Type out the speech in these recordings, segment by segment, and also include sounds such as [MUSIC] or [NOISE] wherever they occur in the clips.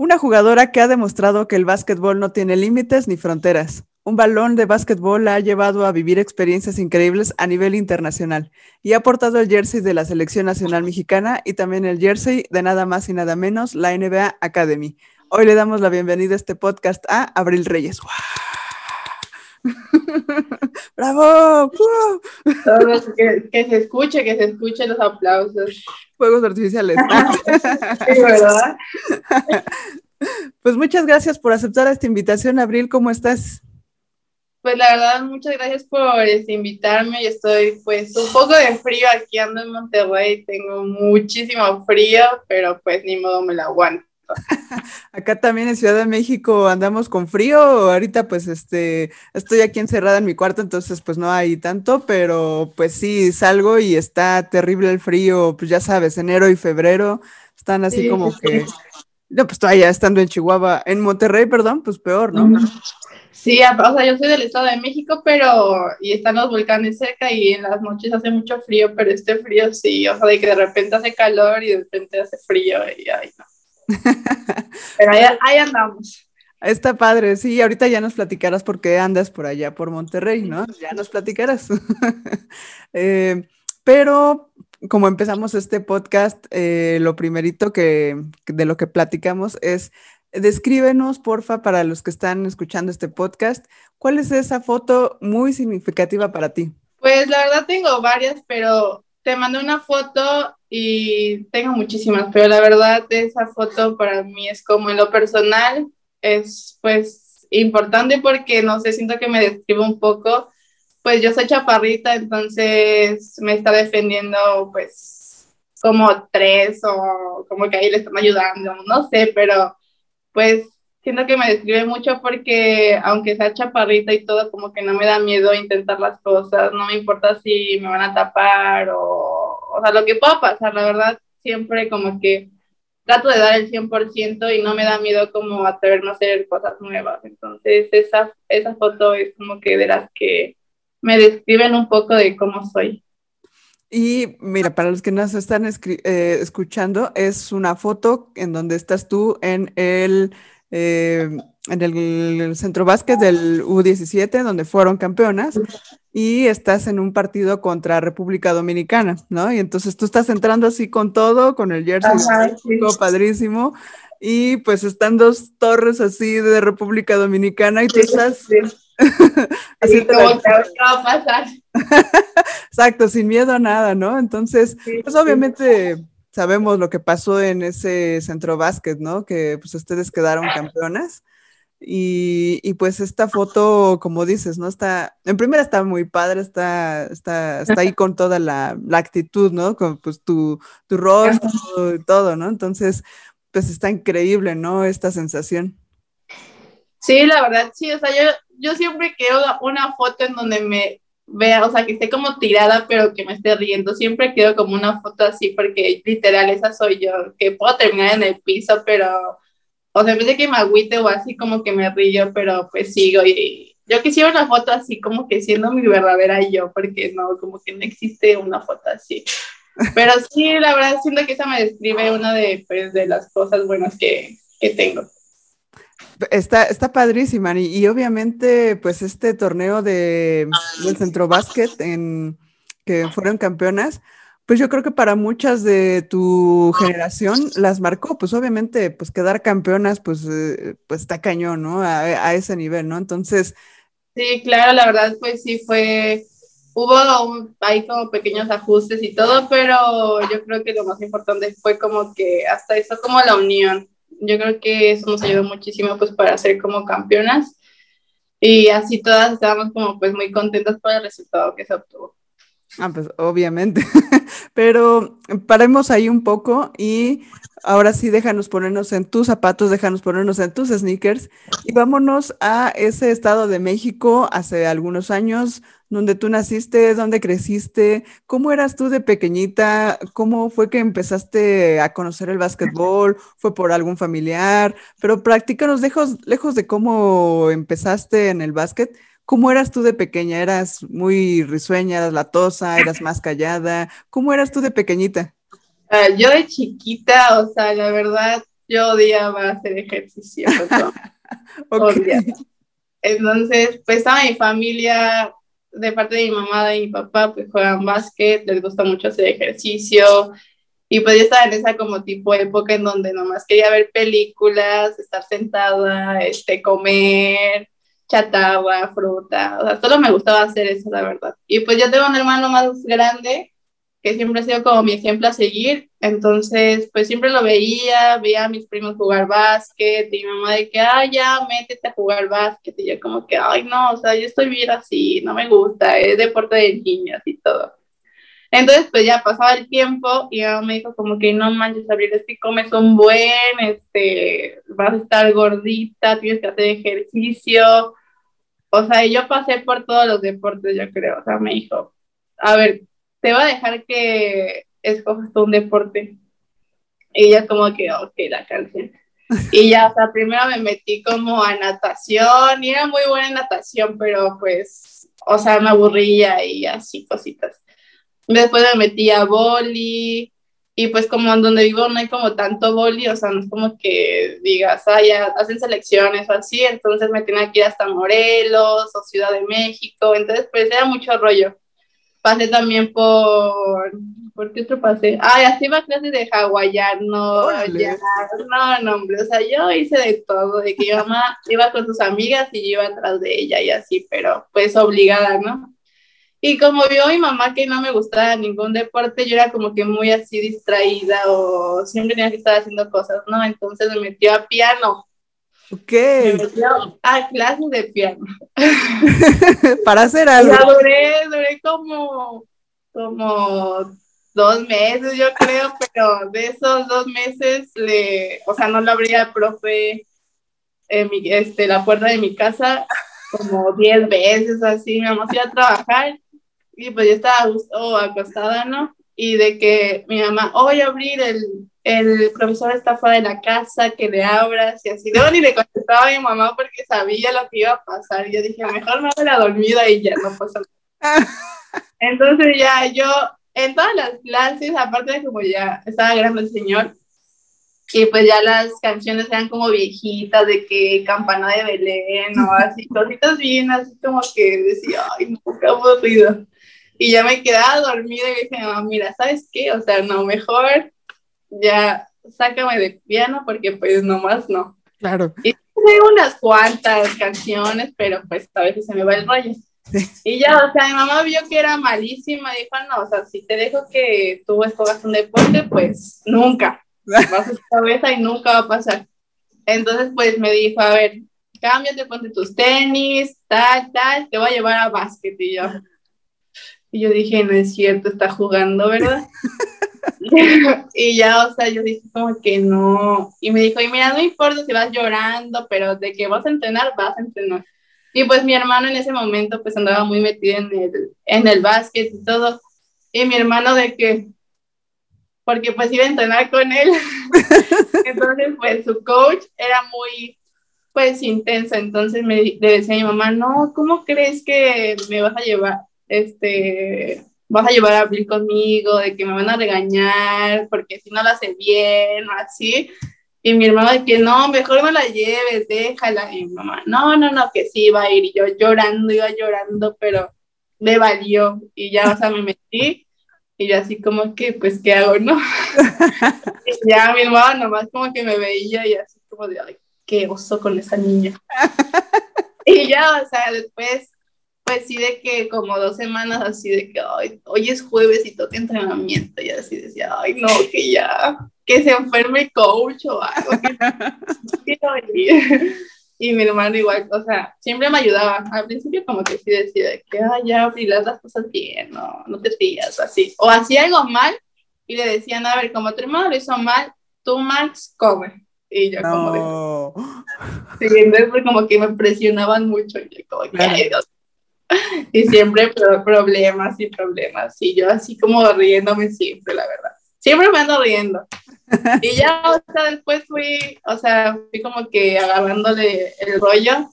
Una jugadora que ha demostrado que el básquetbol no tiene límites ni fronteras. Un balón de básquetbol la ha llevado a vivir experiencias increíbles a nivel internacional y ha portado el jersey de la Selección Nacional Mexicana y también el jersey de nada más y nada menos la NBA Academy. Hoy le damos la bienvenida a este podcast a Abril Reyes. [LAUGHS] ¡Bravo! que, se escuche, que se escuchen los aplausos. Fuegos artificiales. [LAUGHS] ¿verdad? [LAUGHS] Pues muchas gracias por aceptar esta invitación, Abril. ¿Cómo estás? Pues la verdad, muchas gracias por este, invitarme. Yo estoy pues un poco de frío aquí ando en Monterrey, tengo muchísimo frío, pero pues ni modo me lo aguanto. [LAUGHS] Acá también en Ciudad de México andamos con frío. Ahorita pues este estoy aquí encerrada en mi cuarto, entonces pues no hay tanto, pero pues sí salgo y está terrible el frío, pues ya sabes, enero y febrero están así como que no, pues todavía estando en Chihuahua, en Monterrey, perdón, pues peor, ¿no? Sí, o sea, yo soy del Estado de México, pero y están los volcanes cerca y en las noches hace mucho frío, pero este frío sí, o sea, de que de repente hace calor y de repente hace frío y ay, no. [LAUGHS] pero ahí, andamos. Está padre, sí, ahorita ya nos platicarás por qué andas por allá, por Monterrey, ¿no? Ya nos platicarás. [LAUGHS] eh, pero como empezamos este podcast, eh, lo primerito que de lo que platicamos es descríbenos, porfa, para los que están escuchando este podcast, ¿cuál es esa foto muy significativa para ti? Pues la verdad tengo varias, pero te mandé una foto y tengo muchísimas, pero la verdad esa foto para mí es como en lo personal, es pues importante porque no sé, siento que me describe un poco pues yo soy chaparrita, entonces me está defendiendo pues como tres o como que ahí le están ayudando, no sé, pero pues siento que me describe mucho porque aunque sea chaparrita y todo, como que no me da miedo intentar las cosas, no me importa si me van a tapar o, o sea, lo que pueda pasar, la verdad, siempre como que trato de dar el 100% y no me da miedo como atreverme a hacer cosas nuevas. Entonces, esa, esa foto es como que de las que me describen un poco de cómo soy. Y mira, para los que nos están eh, escuchando, es una foto en donde estás tú en el, eh, en el centro básquet del U17, donde fueron campeonas, y estás en un partido contra República Dominicana, ¿no? Y entonces tú estás entrando así con todo, con el jersey padrísimo, y pues están dos torres así de República Dominicana, y tú estás [LAUGHS] Así como va a pasar. [LAUGHS] Exacto, sin miedo a nada, ¿no? Entonces, pues obviamente sabemos lo que pasó en ese centro básquet, ¿no? Que pues ustedes quedaron campeonas. Y, pues esta foto, como dices, ¿no? Está, en primera está muy padre, está, está, está ahí con toda la, la actitud, ¿no? Con pues tu, tu rostro y todo, ¿no? Entonces, pues está increíble, ¿no? Esta sensación. Sí, la verdad, sí, o sea, yo, yo siempre quiero una foto en donde me vea, o sea, que esté como tirada, pero que me esté riendo. Siempre quiero como una foto así, porque literal, esa soy yo, que puedo terminar en el piso, pero, o sea, en vez de que me agüite o así, como que me río, pero pues sigo y yo quisiera una foto así, como que siendo mi verdadera yo, porque no, como que no existe una foto así. Pero sí, la verdad, siento que esa me describe una de, pues, de las cosas buenas que, que tengo. Está, está padrísima y, obviamente pues este torneo de, del centro básquet en que fueron campeonas, pues yo creo que para muchas de tu generación las marcó, pues obviamente pues quedar campeonas pues, eh, pues está cañón, ¿no? A, a, ese nivel, ¿no? Entonces... Sí, claro, la verdad pues sí fue, hubo un, ahí como pequeños ajustes y todo, pero yo creo que lo más importante fue como que hasta eso como la unión yo creo que eso nos ayudó muchísimo pues para ser como campeonas y así todas estábamos como pues muy contentas por el resultado que se obtuvo. Ah, pues obviamente, [LAUGHS] pero paremos ahí un poco y ahora sí déjanos ponernos en tus zapatos, déjanos ponernos en tus sneakers y vámonos a ese estado de México hace algunos años, donde tú naciste, donde creciste, cómo eras tú de pequeñita, cómo fue que empezaste a conocer el básquetbol, fue por algún familiar, pero practícanos lejos, lejos de cómo empezaste en el básquet, ¿Cómo eras tú de pequeña? ¿Eras muy risueña, eras latosa, eras más callada? ¿Cómo eras tú de pequeñita? Uh, yo de chiquita, o sea, la verdad, yo odiaba hacer ejercicio. [LAUGHS] okay. Entonces, pues toda mi familia, de parte de mi mamá y mi papá, pues juegan básquet, les gusta mucho hacer ejercicio. Y pues yo estaba en esa como tipo época en donde nomás quería ver películas, estar sentada, este, comer, chatagua, fruta, o sea, solo me gustaba hacer eso, la verdad. Y pues yo tengo un hermano más grande que siempre ha sido como mi ejemplo a seguir, entonces pues siempre lo veía, veía a mis primos jugar básquet y mi mamá de que, ay, ya, métete a jugar básquet y yo como que, ay, no, o sea, yo estoy bien así, no me gusta, es deporte de niños y todo. Entonces, pues ya pasaba el tiempo y ella me dijo como que no manches, Abril, es que comes un buen, este, vas a estar gordita, tienes que hacer ejercicio. O sea, yo pasé por todos los deportes, yo creo. O sea, me dijo, a ver, te va a dejar que escojas un deporte. Y ella como que, ok, la canción. [LAUGHS] Y ya, o sea, primero me metí como a natación y era muy buena en natación, pero pues, o sea, me aburría y así cositas. Después me metí a boli y pues como en donde vivo no hay como tanto boli, o sea, no es como que digas, ah, ya hacen selecciones o así, entonces me tenía que ir hasta Morelos o Ciudad de México, entonces pues era mucho rollo. Pasé también por, ¿por qué otro pasé? Ah, así iba a clases de hawaiano, ya, no, no, hombre, o sea, yo hice de todo, de que mi mamá iba con sus amigas y yo iba atrás de ella y así, pero pues obligada, ¿no? Y como vio mi mamá que no me gustaba ningún deporte, yo era como que muy así distraída o siempre tenía que estar haciendo cosas, ¿no? Entonces me metió a piano. Ok. Me metió a clases de piano. [LAUGHS] Para hacer [LAUGHS] algo. Ya duré, duré como, como dos meses, yo creo, pero de esos dos meses, le, o sea, no le abría el profe en mi, este, la puerta de mi casa como diez veces así, mi mamá se iba a trabajar y pues yo estaba oh, acostada, ¿no? Y de que mi mamá, oh, voy a abrir, el, el profesor está fuera de la casa, que le abras, y así. Luego ni le contestaba a mi mamá porque sabía lo que iba a pasar. Y yo dije, mejor me voy a dormida y ya no pasa nada. [LAUGHS] Entonces ya yo, en todas las clases, aparte de como ya estaba grande el señor, y pues ya las canciones eran como viejitas, de que campana de Belén o así, [LAUGHS] cositas bien, así como que decía, ay, no, qué aburrido. Y ya me quedaba dormida y dije, no, mira, ¿sabes qué? O sea, no, mejor ya sácame de piano porque pues nomás no. Claro. Y tengo unas cuantas canciones, pero pues a veces se me va el rollo. Y ya, o sea, mi mamá vio que era malísima, dijo, no, o sea, si te dejo que tú escogas un deporte, pues nunca. [LAUGHS] Vas a cabeza y nunca va a pasar. Entonces, pues me dijo, a ver, cámbiate, ponte tus tenis, tal, tal, te voy a llevar a básquet. Y yo, y yo dije, no es cierto, está jugando, ¿verdad? [LAUGHS] y ya, o sea, yo dije como que no. Y me dijo, y mira, no importa si vas llorando, pero de que vas a entrenar, vas a entrenar. Y pues mi hermano en ese momento pues andaba muy metido en el, en el básquet y todo. Y mi hermano de que, porque pues iba a entrenar con él. [LAUGHS] entonces pues su coach era muy pues intenso. Entonces me, le decía a mi mamá, no, ¿cómo crees que me vas a llevar? Este, vas a llevar a Bill conmigo, de que me van a regañar porque si no lo hace bien o así. Y mi hermano de que no, mejor no la lleves, déjala. Y mi mamá, no, no, no, que sí iba a ir. Y yo llorando, iba llorando, pero me valió. Y ya, o sea, me metí. Y yo así como que, pues, ¿qué hago, no? [LAUGHS] y ya mi hermano nomás como que me veía y así como de, ay, qué oso con esa niña. [LAUGHS] y ya, o sea, después sí de que como dos semanas así de que hoy es jueves y toca entrenamiento y así decía, ay no, que ya, que se enferme el coach o algo. [LAUGHS] y mi hermano igual, o sea, siempre me ayudaba. Al principio como que sí decía que, ay ya, las las cosas bien, no, no te fías, así. O hacía algo mal y le decían, a ver, como tu hermano lo hizo mal, tú, Max, come. Y yo como de... Sí, entonces como que me presionaban mucho y yo como que, [LAUGHS] y siempre problemas y problemas. Y yo así como riéndome siempre, la verdad. Siempre me ando riendo. [LAUGHS] Y ya, o sea, después fui, o sea, fui como que agarrándole el rollo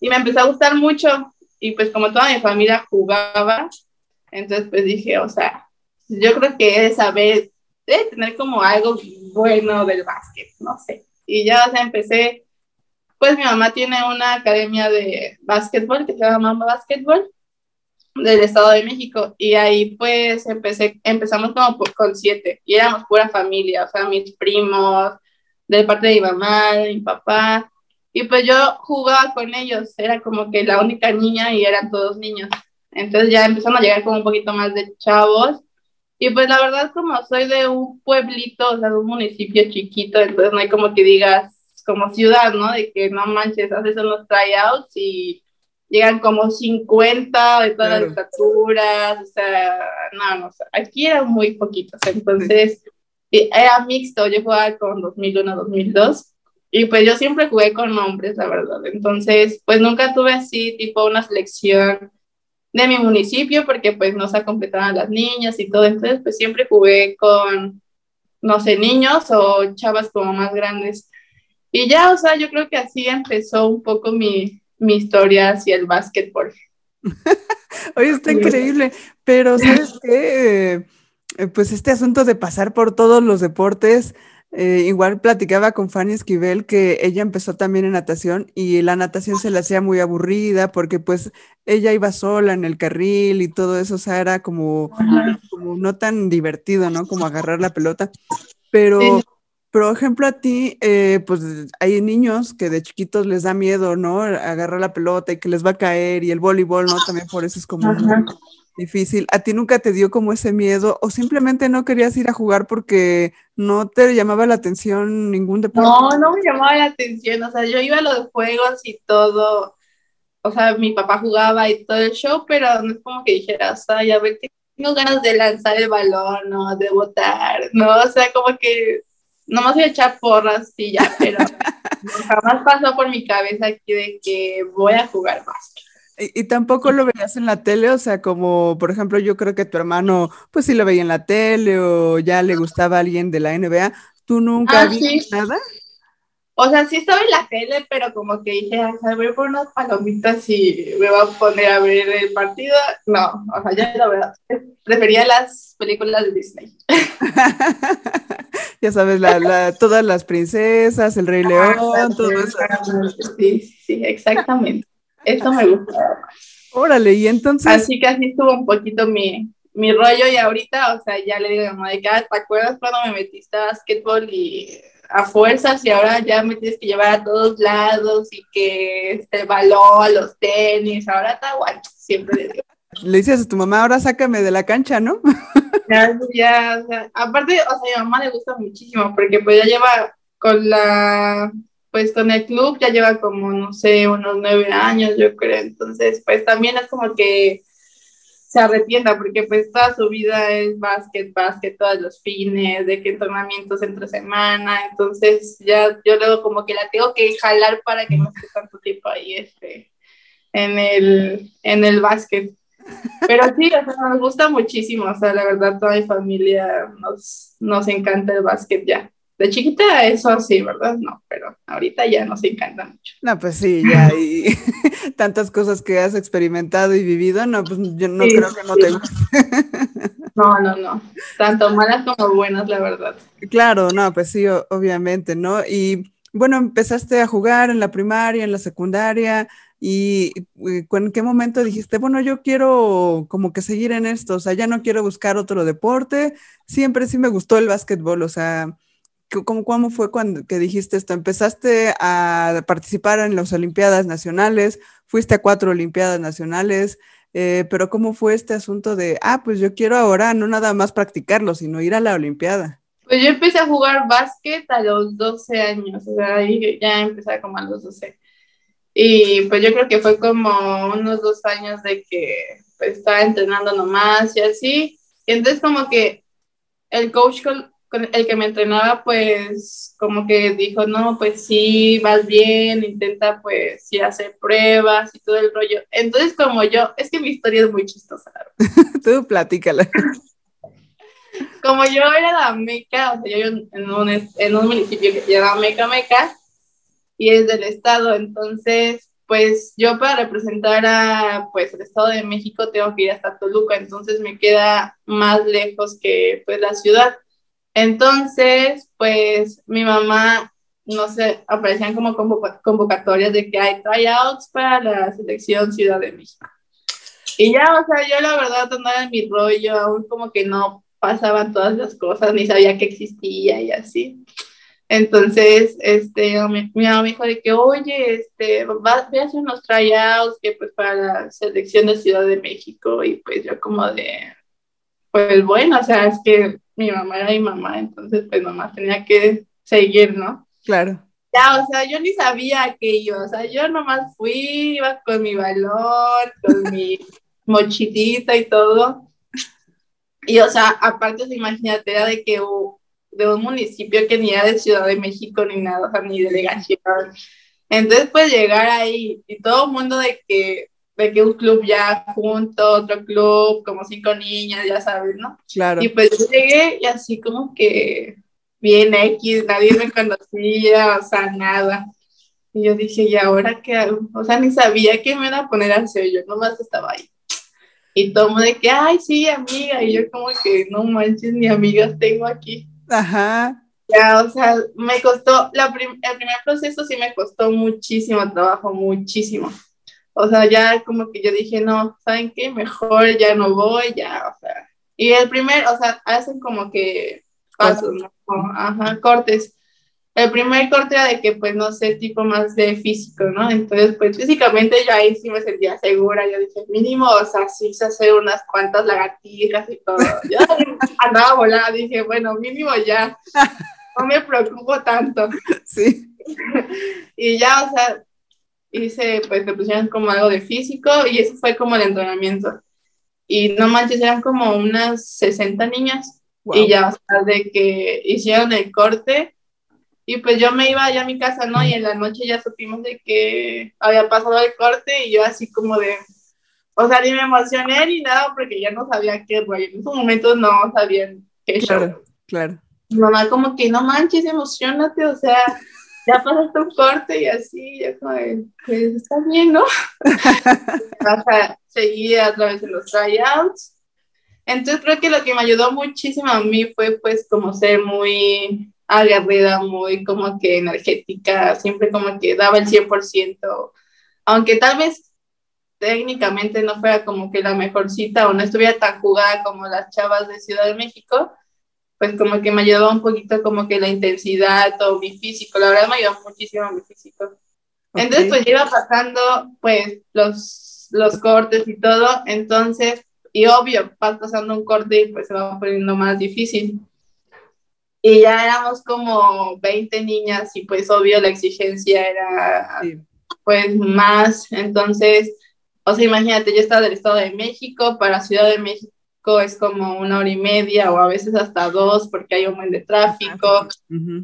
y me empezó a gustar mucho. Y pues como toda mi familia jugaba, entonces pues dije, o sea, yo creo que he de saber debe tener como algo bueno del básquet, no sé. Y ya, o sea, empecé, pues mi mamá tiene una academia de básquetbol que se llama Mamba Básquetbol del Estado de México y ahí pues empecé, empezamos como con siete y éramos pura familia, o sea, mis primos, de parte de mi mamá, de mi papá, y pues yo jugaba con ellos, era como que la única niña y eran todos niños. Entonces ya empezaron a llegar como un poquito más de chavos. Y pues la verdad como soy de un pueblito, o sea, de un municipio chiquito, entonces no hay como que digas como ciudad, ¿no? De que no manches, haces unos tryouts y llegan como 50 de todas las estaturas, o sea, no, no, aquí eran muy poquitos, entonces era mixto, yo jugaba con 2001, 2002 y pues yo siempre jugué con hombres, la verdad. Entonces, pues nunca tuve así tipo una selección de mi municipio porque pues no se completaban las niñas y todo. Entonces, pues siempre jugué con, no sé, niños o chavas como más grandes. Y ya, o sea, yo creo que así empezó un poco mi, mi historia hacia el básquetbol. [LAUGHS] Oye, está increíble, pero ¿sabes [LAUGHS] qué? Eh, pues este asunto de pasar por todos los deportes, eh, igual platicaba con Fanny Esquivel que ella empezó también en natación y la natación se le hacía muy aburrida porque pues ella iba sola en el carril y todo eso, o sea, era como, no tan divertido, ¿no? Como agarrar la pelota. Pero, por ejemplo, a ti, eh, pues hay niños que de chiquitos les da miedo, ¿no? Agarrar la pelota y que les va a caer y el voleibol, ¿no? También por eso es como difícil. ¿A ti nunca te dio como ese miedo o simplemente no querías ir a jugar porque no te llamaba la atención ningún deporte? No, no me llamaba la atención, o sea, yo iba a los juegos y todo, o sea, mi papá jugaba y todo el show, pero no es como que dijeras, ay, a ver, tengo ganas de lanzar el balón, ¿no? De botar, ¿no? O sea, como que nomás voy a echar porras y ya, [LAUGHS] pero jamás pasó por mi cabeza aquí de que voy a jugar más. Y, tampoco lo veías en la tele, o sea, como por ejemplo, yo creo que tu hermano, pues sí lo veía en la tele o ya le gustaba a alguien de la NBA. ¿Tú nunca ah, viste nada? O sea, sí estaba en la tele, pero como que dije, a ver por unas palomitas y me voy a poner a ver el partido. No, o sea, ya la verdad, prefería las películas de Disney. [LAUGHS] ya sabes, la, todas las princesas, el Rey León, todo eso. Sí, sí, exactamente. Eso me gustaba Órale, y entonces. Así que así estuvo un poquito mi, mi rollo y ahorita, o sea, ya le digo a mi mamá de ah, ¿te acuerdas cuando me metiste a básquetbol y a fuerzas y ahora ya me tienes que llevar a todos lados y que este balón, los tenis, ahora está guay, siempre le digo. Le dices a tu mamá, ahora sácame de la cancha, ¿no? [LAUGHS] Ya, ya, o sea, aparte, o sea, a mi mamá le gusta muchísimo porque pues ya lleva con la pues con el club ya lleva como, no sé, unos nueve años, yo creo. Entonces, pues también es como que se arrepienta porque pues toda su vida es básquet, básquet, todos los fines, de que entrenamientos entre semana. Entonces, ya yo luego como que la tengo que jalar para que no esté tanto tiempo ahí este, en el, en el básquet. Pero sí, o sea, nos gusta muchísimo, o sea, la verdad, toda mi familia nos, nos encanta el básquet ya. De chiquita eso sí, ¿verdad? No, pero ahorita ya nos encanta mucho. No, pues sí, ya hay [LAUGHS] tantas cosas que has experimentado y vivido, no, pues yo no creo que no te guste. [LAUGHS] No, no, no, tanto malas como buenas, la verdad. Claro, no, pues sí, obviamente, ¿no? Y bueno, empezaste a jugar en la primaria, en la secundaria, y ¿en qué momento dijiste, bueno, yo quiero como que seguir en esto, o sea, ya no quiero buscar otro deporte, siempre sí me gustó el básquetbol, o sea, ¿Cómo, ¿Cómo, fue cuando que dijiste esto? ¿Empezaste a participar en las Olimpiadas Nacionales? ¿Fuiste a cuatro Olimpiadas Nacionales? Eh, pero ¿cómo fue este asunto de, ah, pues yo quiero ahora no nada más practicarlo, sino ir a la Olimpiada? Pues yo empecé a jugar básquet a los 12 años, o sea, ahí ya empecé como a los 12. Y pues yo creo que fue como unos dos años de que pues, estaba entrenando nomás y así. Y entonces como que el coach el que me entrenaba, pues como que dijo, no, pues sí, vas bien, intenta pues sí hacer pruebas y todo el rollo. Entonces como yo, es que mi historia es muy chistosa. [LAUGHS] Tú platícala. [LAUGHS] como yo era la meca, o sea, yo en un, en un municipio que se llama Meca Meca y es del estado, entonces pues yo para representar a pues el Estado de México tengo que ir hasta Toluca, entonces me queda más lejos que pues la ciudad. Entonces, pues mi mamá, no sé, aparecían como convocatorias de que hay tryouts para la selección Ciudad de México. Y ya, o sea, yo la verdad andaba en mi rollo, aún como que no pasaban todas las cosas, ni sabía que existía y así. Entonces, este, mi, mamá me dijo de que, oye, este, vas, a hacer unos tryouts que pues para la selección de Ciudad de México y pues yo como de, pues bueno, o sea, es que mi mamá era mi mamá, entonces pues nomás tenía que seguir, ¿no? Claro. Ya, o sea, yo ni sabía que iba, o sea, yo nomás fui, iba con mi balón, con mi [LAUGHS] mochilita y todo. Y, o sea, aparte, imagínate, era de que de un municipio que ni era de Ciudad de México ni nada, o sea, ni delegación. Entonces, pues llegar ahí y todo el mundo de que, de que un club ya junto, otro club, como cinco niñas, ya sabes, ¿no? Claro. Y pues yo llegué y así como que bien X, nadie me conocía, o sea, nada. Y yo dije, ¿y ahora qué hago? O sea, ni sabía que me iba a poner al sello, nomás estaba ahí. Y todo de que, ay, sí, amiga. Y yo como que, no manches, ni amigas tengo aquí. Ajá. Ya, o sea, me costó, la el primer proceso sí me costó muchísimo trabajo, muchísimo. O sea, ya como que yo dije, no, ¿saben qué? Mejor ya no voy, ya, o sea. Y el primer, o sea, hacen como que pasos, ¿no? Ajá, cortes el primer corte era de que, pues, no sé, tipo más de físico, ¿no? Entonces, pues, físicamente yo ahí sí me sentía segura. Yo dije, mínimo, o sea, sí sé hacer unas cuantas lagartijas y todo. Yo [LAUGHS] andaba volada, dije, bueno, mínimo ya. No me preocupo tanto. [LAUGHS] Sí. [LAUGHS] y ya, o sea, hice, pues, pusieron como algo de físico y eso fue como el entrenamiento. Y no manches, eran como unas 60 niñas. Y ya, o sea, de que hicieron el corte y pues yo me iba allá a mi casa, ¿no? Y en la noche ya supimos de que había pasado el corte y yo así como de, o sea, ni me emocioné ni nada porque ya no sabía qué rollo. En esos momentos no sabían qué Claro, claro. Mi mamá como que no manches, emocionate, o sea, ya pasaste un corte y así, ya como pues está bien, ¿no? [LAUGHS] sea, seguía a través de los tryouts. Entonces creo que lo que me ayudó muchísimo a mí fue pues como ser muy aguerrida, muy como que energética, siempre como que daba el 100%, aunque tal vez técnicamente no fuera como que la mejor cita o no estuviera tan jugada como las chavas de Ciudad de México, pues como que me ayudó un poquito como que la intensidad o mi físico, la verdad me ayudó muchísimo mi físico. Entonces pues iba pasando pues los, los cortes y todo, entonces, y obvio, vas pasando un corte y pues se va poniendo más difícil. Y ya éramos como 20 niñas y pues obvio la exigencia era pues más, entonces, o sea, imagínate, yo estaba del Estado de México, para Ciudad de México es como una hora y media o a veces hasta dos porque hay un buen de tráfico.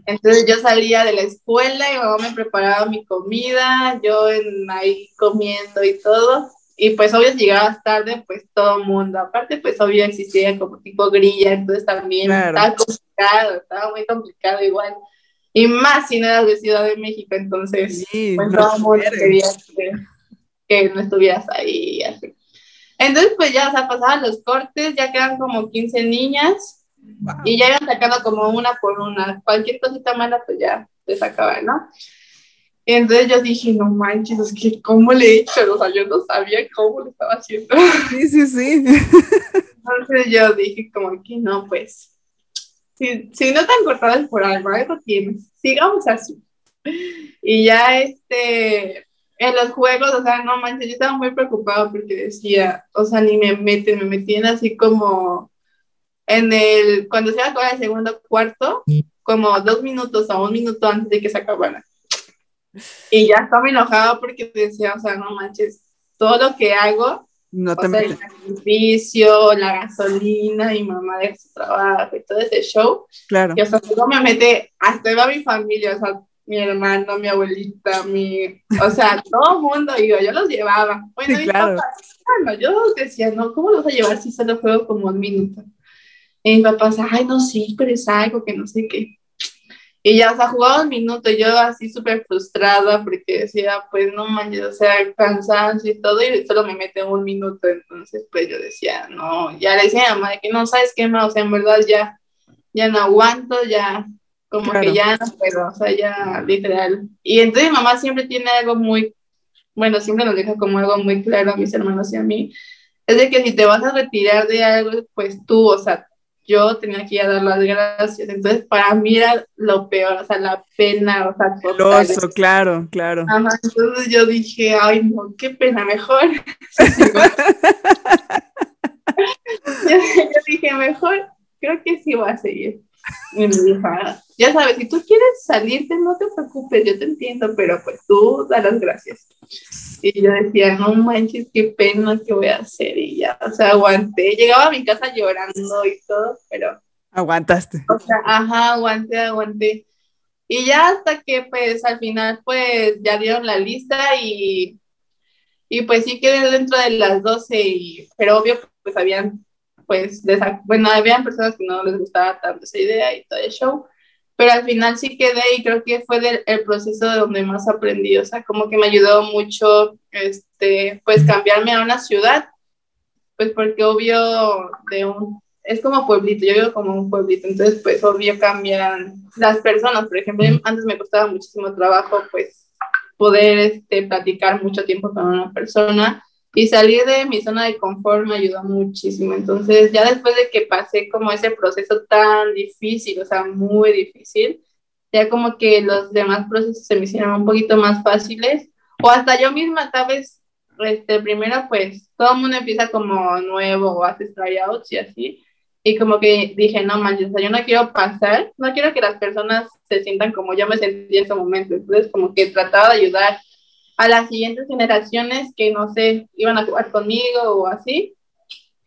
Entonces yo salía de la escuela y mamá me preparaba mi comida, yo en, ahí comiendo y todo. Y pues obvio si llegabas tarde, pues todo el mundo. Aparte, pues obvio existía como tipo grilla, entonces también estaba complicado, estaba muy complicado igual. Y más si no eras de Ciudad de México, entonces pues todo el mundo quería que, no estuvieras ahí así. Entonces pues ya, o sea, pasaban los cortes, ya quedan como 15 niñas y ya iban sacando como una por una. Cualquier cosita mala pues ya te sacaban, ¿no? Entonces yo dije, no manches, es que ¿cómo le he hecho? O sea, yo no sabía cómo lo estaba haciendo. [LAUGHS] Sí, sí, sí. Entonces yo dije como que no, pues, si, si no están cortadas por algo, algo tienes, sigamos así. Y ya este, en los juegos, o sea, no manches, yo estaba muy preocupada porque decía, o sea, ni me meten, me metían así como en el, cuando se iba a acabar el segundo cuarto, como dos minutos o un minuto antes de que se acabara. Y ya estaba enojada porque decía, o sea, no manches, todo lo que hago, no te o sea, el sacrificio, la gasolina, mi mamá de su trabajo y todo ese show. Claro. Y o sea, todo me mete, hasta iba mi familia, o sea, mi hermano, mi abuelita, mi, o sea, [LAUGHS] todo el mundo, y yo, los llevaba. Bueno, sí, claro. bueno, yo decía, no, ¿cómo los vas a llevar si solo juego como un minuto? Y mi papá, ay, no, sí, pero es algo que no sé qué. Y ya, o sea, jugaba un minuto, y yo así súper frustrada porque decía, pues no manches, o sea, cansancio y todo, y solo me mete un minuto, entonces pues yo decía, no, ya le decía a mi mamá que no sabes qué más, o sea, en verdad ya, ya no aguanto, ya como que ya no puedo, o sea, ya literal. Y entonces mi mamá siempre tiene algo muy, bueno, siempre nos deja como algo muy claro a mis hermanos y a mí, es de que si te vas a retirar de algo, pues tú, o sea, yo tenía que ir a dar las gracias. Entonces, para mí era lo peor, o sea, la pena, o sea, total. claro, claro. entonces yo dije, ay, no, qué pena, mejor. [LAUGHS] [LAUGHS] yo, dije, mejor, creo que sí voy a seguir. [LAUGHS] Y me dijo, ah, ya sabes, si tú quieres salirte, no te preocupes, yo te entiendo, pero pues tú da las gracias. Y yo decía, no manches, qué pena que voy a hacer. Y ya, o sea, aguanté. Llegaba a mi casa llorando y todo, pero. Aguantaste. O sea, ajá, aguanté, aguanté. Y ya hasta que, pues, al final, pues, ya dieron la lista y. Y pues sí quedé dentro de las 12, y, pero obvio, pues habían, pues, bueno, habían personas que no les gustaba tanto esa idea y todo el show pero al final sí quedé y creo que fue del, el proceso de donde más aprendí, o sea, como que me ayudó mucho, este, pues cambiarme a una ciudad, pues porque obvio de un, es como pueblito, yo vivo como un pueblito, entonces pues obvio cambian las personas, por ejemplo, antes me costaba muchísimo trabajo pues poder este, platicar mucho tiempo con una persona y salir de mi zona de confort me ayudó muchísimo. Entonces, ya después de que pasé como ese proceso tan difícil, o sea, muy difícil, ya como que los demás procesos se me hicieron un poquito más fáciles, o hasta yo misma, tal vez, este, primero, pues, todo el mundo empieza como nuevo o hace tryouts y así, y como que dije, no manches, yo no quiero pasar, no quiero que las personas se sientan como yo me sentí en ese momento, entonces como que trataba de ayudar a las siguientes generaciones que no sé, iban a jugar conmigo o así.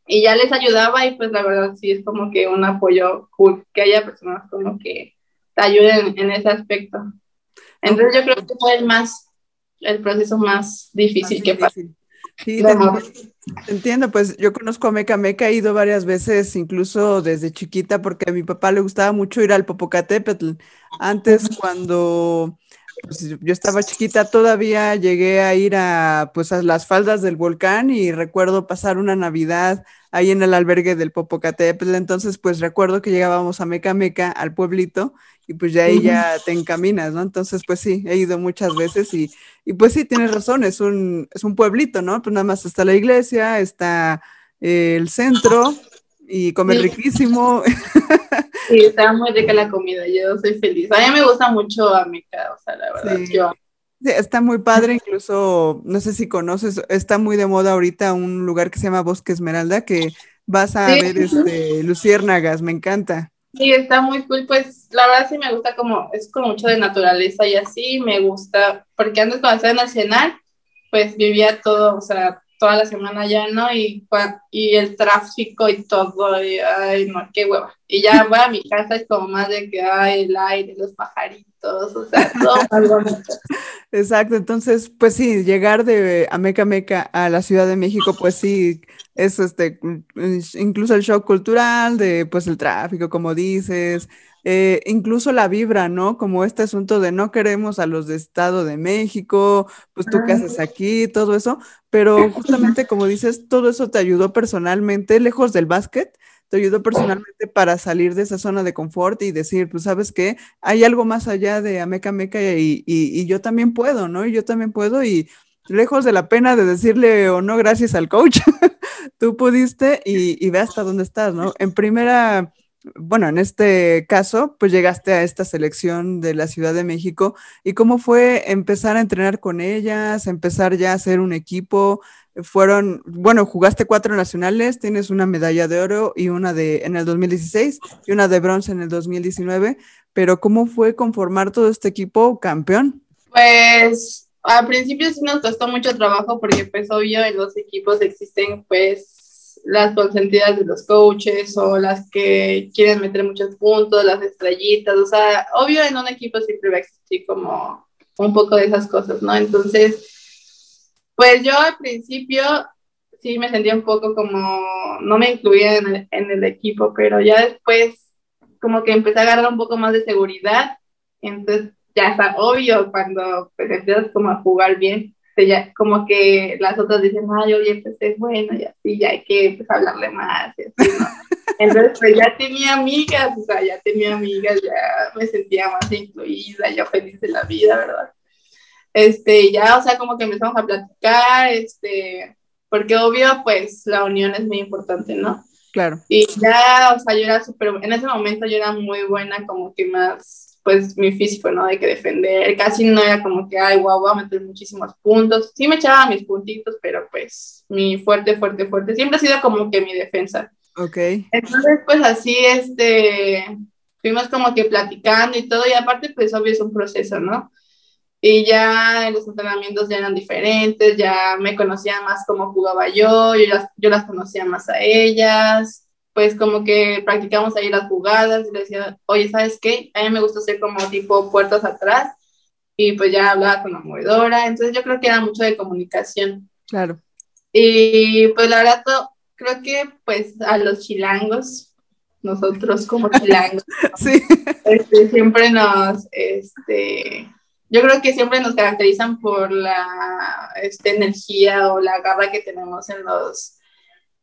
Y ya les ayudaba y pues la verdad sí es como que un apoyo cool, que haya personas como que te ayuden en ese aspecto. Entonces yo creo que fue el más, el proceso más difícil que pasó. Sí, entiendo, pues yo conozco a Meca Meca, he ido varias veces, incluso desde chiquita, porque a mi papá le gustaba mucho ir al Popocatépetl. Antes, cuando pues, yo estaba chiquita todavía, llegué a ir a, pues, a las faldas del volcán y recuerdo pasar una Navidad ahí en el albergue del Popocatépetl, entonces pues recuerdo que llegábamos a Meca Meca, al pueblito, y pues ya ahí ya te encaminas, ¿no? Entonces pues sí, he ido muchas veces y, y pues sí, tienes razón, es un, es un pueblito, ¿no? Pues nada más está la iglesia, está eh, el centro y come riquísimo. [LAUGHS] Sí, está muy rica la comida, yo soy feliz. A mí me gusta mucho Amica, o sea, la verdad, yo... Sí, está muy padre, incluso, no sé si conoces, está muy de moda ahorita un lugar que se llama Bosque Esmeralda, que vas a ver este, luciérnagas, me encanta. Sí, está muy cool, pues la verdad sí me gusta como, es como mucho de naturaleza y así, me gusta, porque antes cuando estaba en Nacional, pues vivía todo, o sea, toda la semana ya, ¿no? Y, y el tráfico y todo, y ay, no, qué hueva. Y ya voy a mi casa es como más de que, ay, el aire, los pajaritos, o sea, [LAUGHS] todo más bonito. Exacto, entonces, pues sí, llegar de Ameca Meca a la Ciudad de México, pues sí, es este, incluso el shock cultural de, pues el tráfico, como dices, eh, incluso la vibra, ¿no? Como este asunto de no queremos a los de Estado de México, pues tú qué haces aquí, todo eso, pero justamente como dices, todo eso te ayudó personalmente, lejos del básquet, te ayudó personalmente para salir de esa zona de confort y decir, pues sabes qué, hay algo más allá de Ameca Meca y, y, yo también puedo, ¿no? Y yo también puedo y lejos de la pena de decirle o no gracias al coach, [LAUGHS] tú pudiste y, y ve hasta dónde estás, ¿no? En primera bueno, en este caso, pues llegaste a esta selección de la Ciudad de México y cómo fue empezar a entrenar con ellas, empezar ya a hacer un equipo. Fueron, bueno, jugaste cuatro nacionales, tienes una medalla de oro y una de en el 2016 y una de bronce en el 2019, pero ¿cómo fue conformar todo este equipo campeón? Pues al principio sí nos costó mucho trabajo porque pues obvio en los equipos existen pues las consentidas de los coaches o las que quieren meter muchos puntos, las estrellitas, o sea, obvio en un equipo siempre va a existir como un poco de esas cosas, ¿no? Entonces, pues yo al principio sí me sentía un poco como, no me incluía en el, en el equipo, pero ya después como que empecé a agarrar un poco más de seguridad, entonces ya está obvio cuando pues empiezas como a jugar bien, ya, como que las otras dicen, ay, oye, pues es bueno y así, ya hay que pues, hablarle más y así, ¿no? [LAUGHS] Entonces, pues ya tenía amigas, o sea, ya tenía amigas, ya me sentía más incluida, ya feliz de la vida, ¿verdad? Este, ya, o sea, como que empezamos a platicar, este, porque obvio, pues la unión es muy importante, ¿no? Claro. Y ya, o sea, yo era súper, en ese momento yo era muy buena, como que más, pues mi físico, ¿no? De que defender, casi no era como que, ay, guau, voy a meter muchísimos puntos. Sí me echaba mis puntitos, pero pues mi fuerte, fuerte, fuerte, siempre ha sido como que mi defensa. Ok. Entonces, pues así, este, fuimos como que platicando y todo, y aparte, pues obvio es un proceso, ¿no? Y ya los entrenamientos ya eran diferentes, ya me conocían más cómo jugaba yo, yo las, yo las conocía más a ellas, pues como que practicamos ahí las jugadas y le decía, oye, ¿sabes qué? A mí me gusta hacer como tipo puertas atrás y pues ya hablaba con la movedora, entonces yo creo que era mucho de comunicación. Claro. Y pues la verdad, creo que pues a los chilangos, nosotros como chilangos, [LAUGHS] sí. este, siempre nos, este, yo creo que siempre nos caracterizan por la este, energía o la garra que tenemos en los,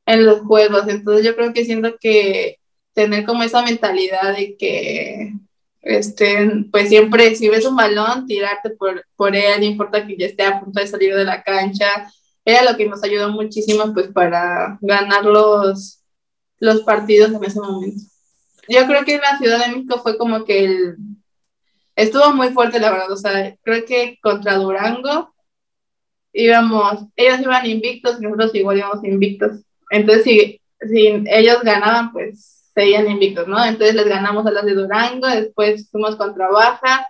en los juegos. Entonces yo creo que siento que tener como esa mentalidad de que este, pues siempre si ves un balón, tirarte por, por él, no importa que ya esté a punto de salir de la cancha, era lo que nos ayudó muchísimo pues para ganar los, los partidos en ese momento. Yo creo que la Ciudad de México fue como que el, estuvo muy fuerte, la verdad. O sea, creo que contra Durango íbamos, ellos iban invictos nosotros igual íbamos invictos. Entonces, si, si ellos ganaban, pues seguían invictos, ¿no? Entonces les ganamos a las de Durango, después fuimos contra Baja.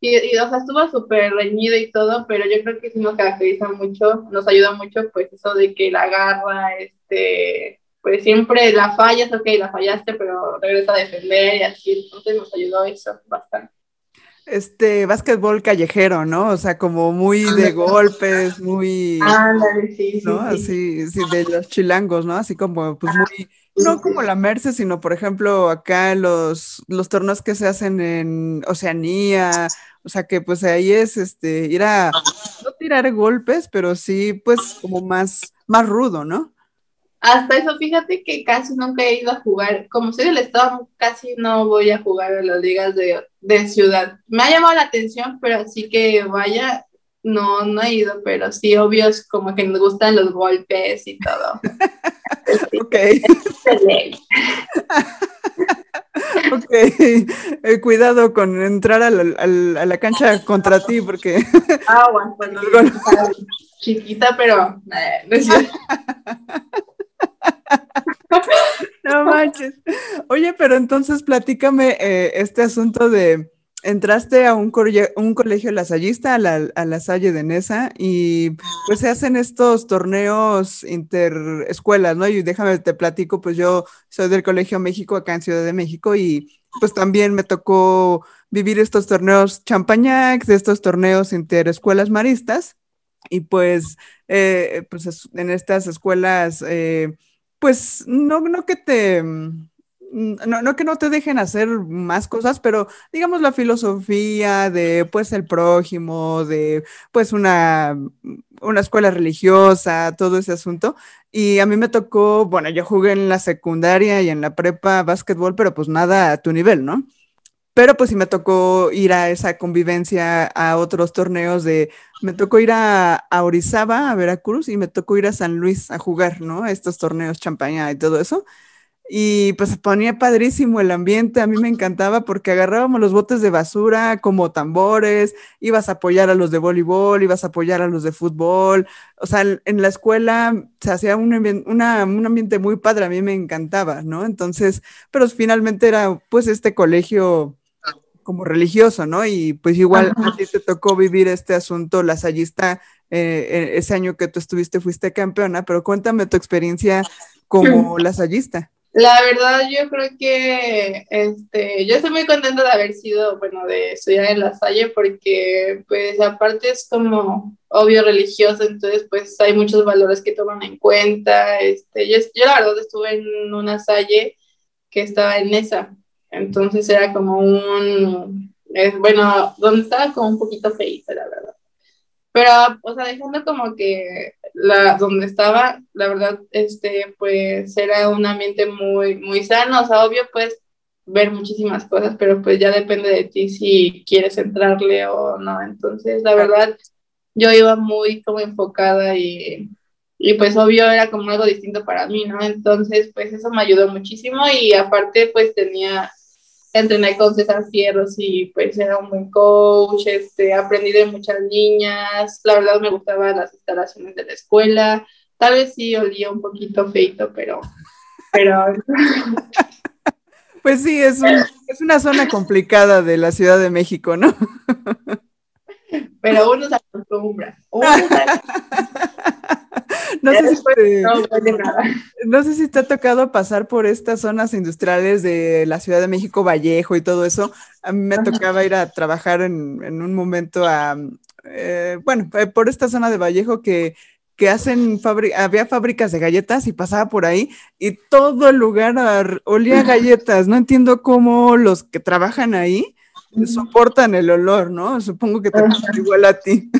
Y, y, o sea, estuvo súper reñido y todo, pero yo creo que sí nos caracteriza mucho, nos ayuda mucho, pues eso de que la garra, este, pues siempre la fallas, ok, la fallaste, pero regresa a defender y así, entonces nos ayudó eso bastante este básquetbol callejero, ¿no? O sea, como muy de golpes, muy. Ándale, sí, ¿no? Así, sí, de los chilangos, ¿no? Así como, pues muy. No como la Merce, sino por ejemplo acá los, los torneos que se hacen en Oceanía, o sea que pues ahí es este ir a no tirar golpes, pero sí pues como más, más rudo, ¿no? Hasta eso, fíjate que casi nunca he ido a jugar. Como soy del estado, casi no voy a jugar a las ligas de, de ciudad. Me ha llamado la atención, pero así que vaya, no, no he ido, pero sí, obvio, es como que nos gustan los golpes y todo. [LAUGHS] ok. [LAUGHS] ok, eh, cuidado con entrar a la, a la, cancha contra ti, porque... Ah, bueno, pues, [LAUGHS] chiquita, pero eh, no [LAUGHS] no manches. Oye, pero entonces platícame eh, este asunto de entraste a un, un colegio lasallista, a la, a la Salle de Nesa, y pues se hacen estos torneos interescuelas, ¿no? Y déjame te platico, pues yo soy del Colegio México acá en Ciudad de México y pues también me tocó vivir estos torneos champañacs, estos torneos interescuelas maristas, y pues, eh, pues en estas escuelas... Eh, pues no, no que te, mm, no, no, que no te dejen hacer más cosas, pero digamos la filosofía de pues el prójimo, de pues una, una escuela religiosa, todo ese asunto. Y a mí me tocó, bueno, yo jugué en la secundaria y en la prepa básquetbol, pero pues nada a tu nivel, ¿no? Pero pues sí me tocó ir a esa convivencia a otros torneos de, me tocó ir a, a, Orizaba, a Veracruz, y me tocó ir a San Luis a jugar, ¿no? Estos torneos champaña y todo eso. Y pues ponía padrísimo el ambiente, a mí me encantaba porque agarrábamos los botes de basura como tambores, ibas a apoyar a los de voleibol, ibas a apoyar a los de fútbol, o sea, en la escuela se hacía un ambiente muy padre, a mí me encantaba, ¿no? Entonces, pero finalmente era pues este colegio como religioso, ¿no? Y pues igual a ti te tocó vivir este asunto lasallista eh, e, ese año que tú estuviste, fuiste campeona, pero cuéntame tu experiencia como lasallista. La verdad, yo creo que este, yo estoy muy contenta de haber sido, bueno, de estudiar en La Salle, porque, pues, aparte es como obvio religioso, entonces, pues, hay muchos valores que toman en cuenta. Este, yo, yo la verdad, estuve en una Salle que estaba en esa, entonces era como un, bueno, donde estaba como un poquito feita, la verdad. Pero, o sea, dejando como que la, donde estaba, la verdad, este, pues era un ambiente muy, muy sano, o sea, obvio, pues ver muchísimas cosas, pero pues ya depende de ti si quieres entrarle o no. Entonces, la verdad, yo iba muy como enfocada y, y pues obvio era como algo distinto para mí, ¿no? Entonces, pues eso me ayudó muchísimo y aparte pues tenía, entrené con César Fierros y pues era un buen coach, este, aprendí de muchas niñas, la verdad me gustaban las instalaciones de la escuela, tal vez sí olía un poquito feito, pero... pero [LAUGHS] Pues sí, es, es una zona complicada de la Ciudad de México, ¿no? [LAUGHS] Pero uno se acostumbra. [LAUGHS] [LAUGHS] no, sé si te, [LAUGHS] no sé si te ha tocado pasar por estas zonas industriales de la Ciudad de México, Vallejo y todo eso. A mí me tocaba ir a trabajar en, en un momento a, eh, bueno, eh, por esta zona de Vallejo que que hacen, había fábricas de galletas y pasaba por ahí y todo el lugar olía a galletas. No entiendo cómo los que trabajan ahí soportan el olor, ¿no? Supongo que te pasa igual a ti.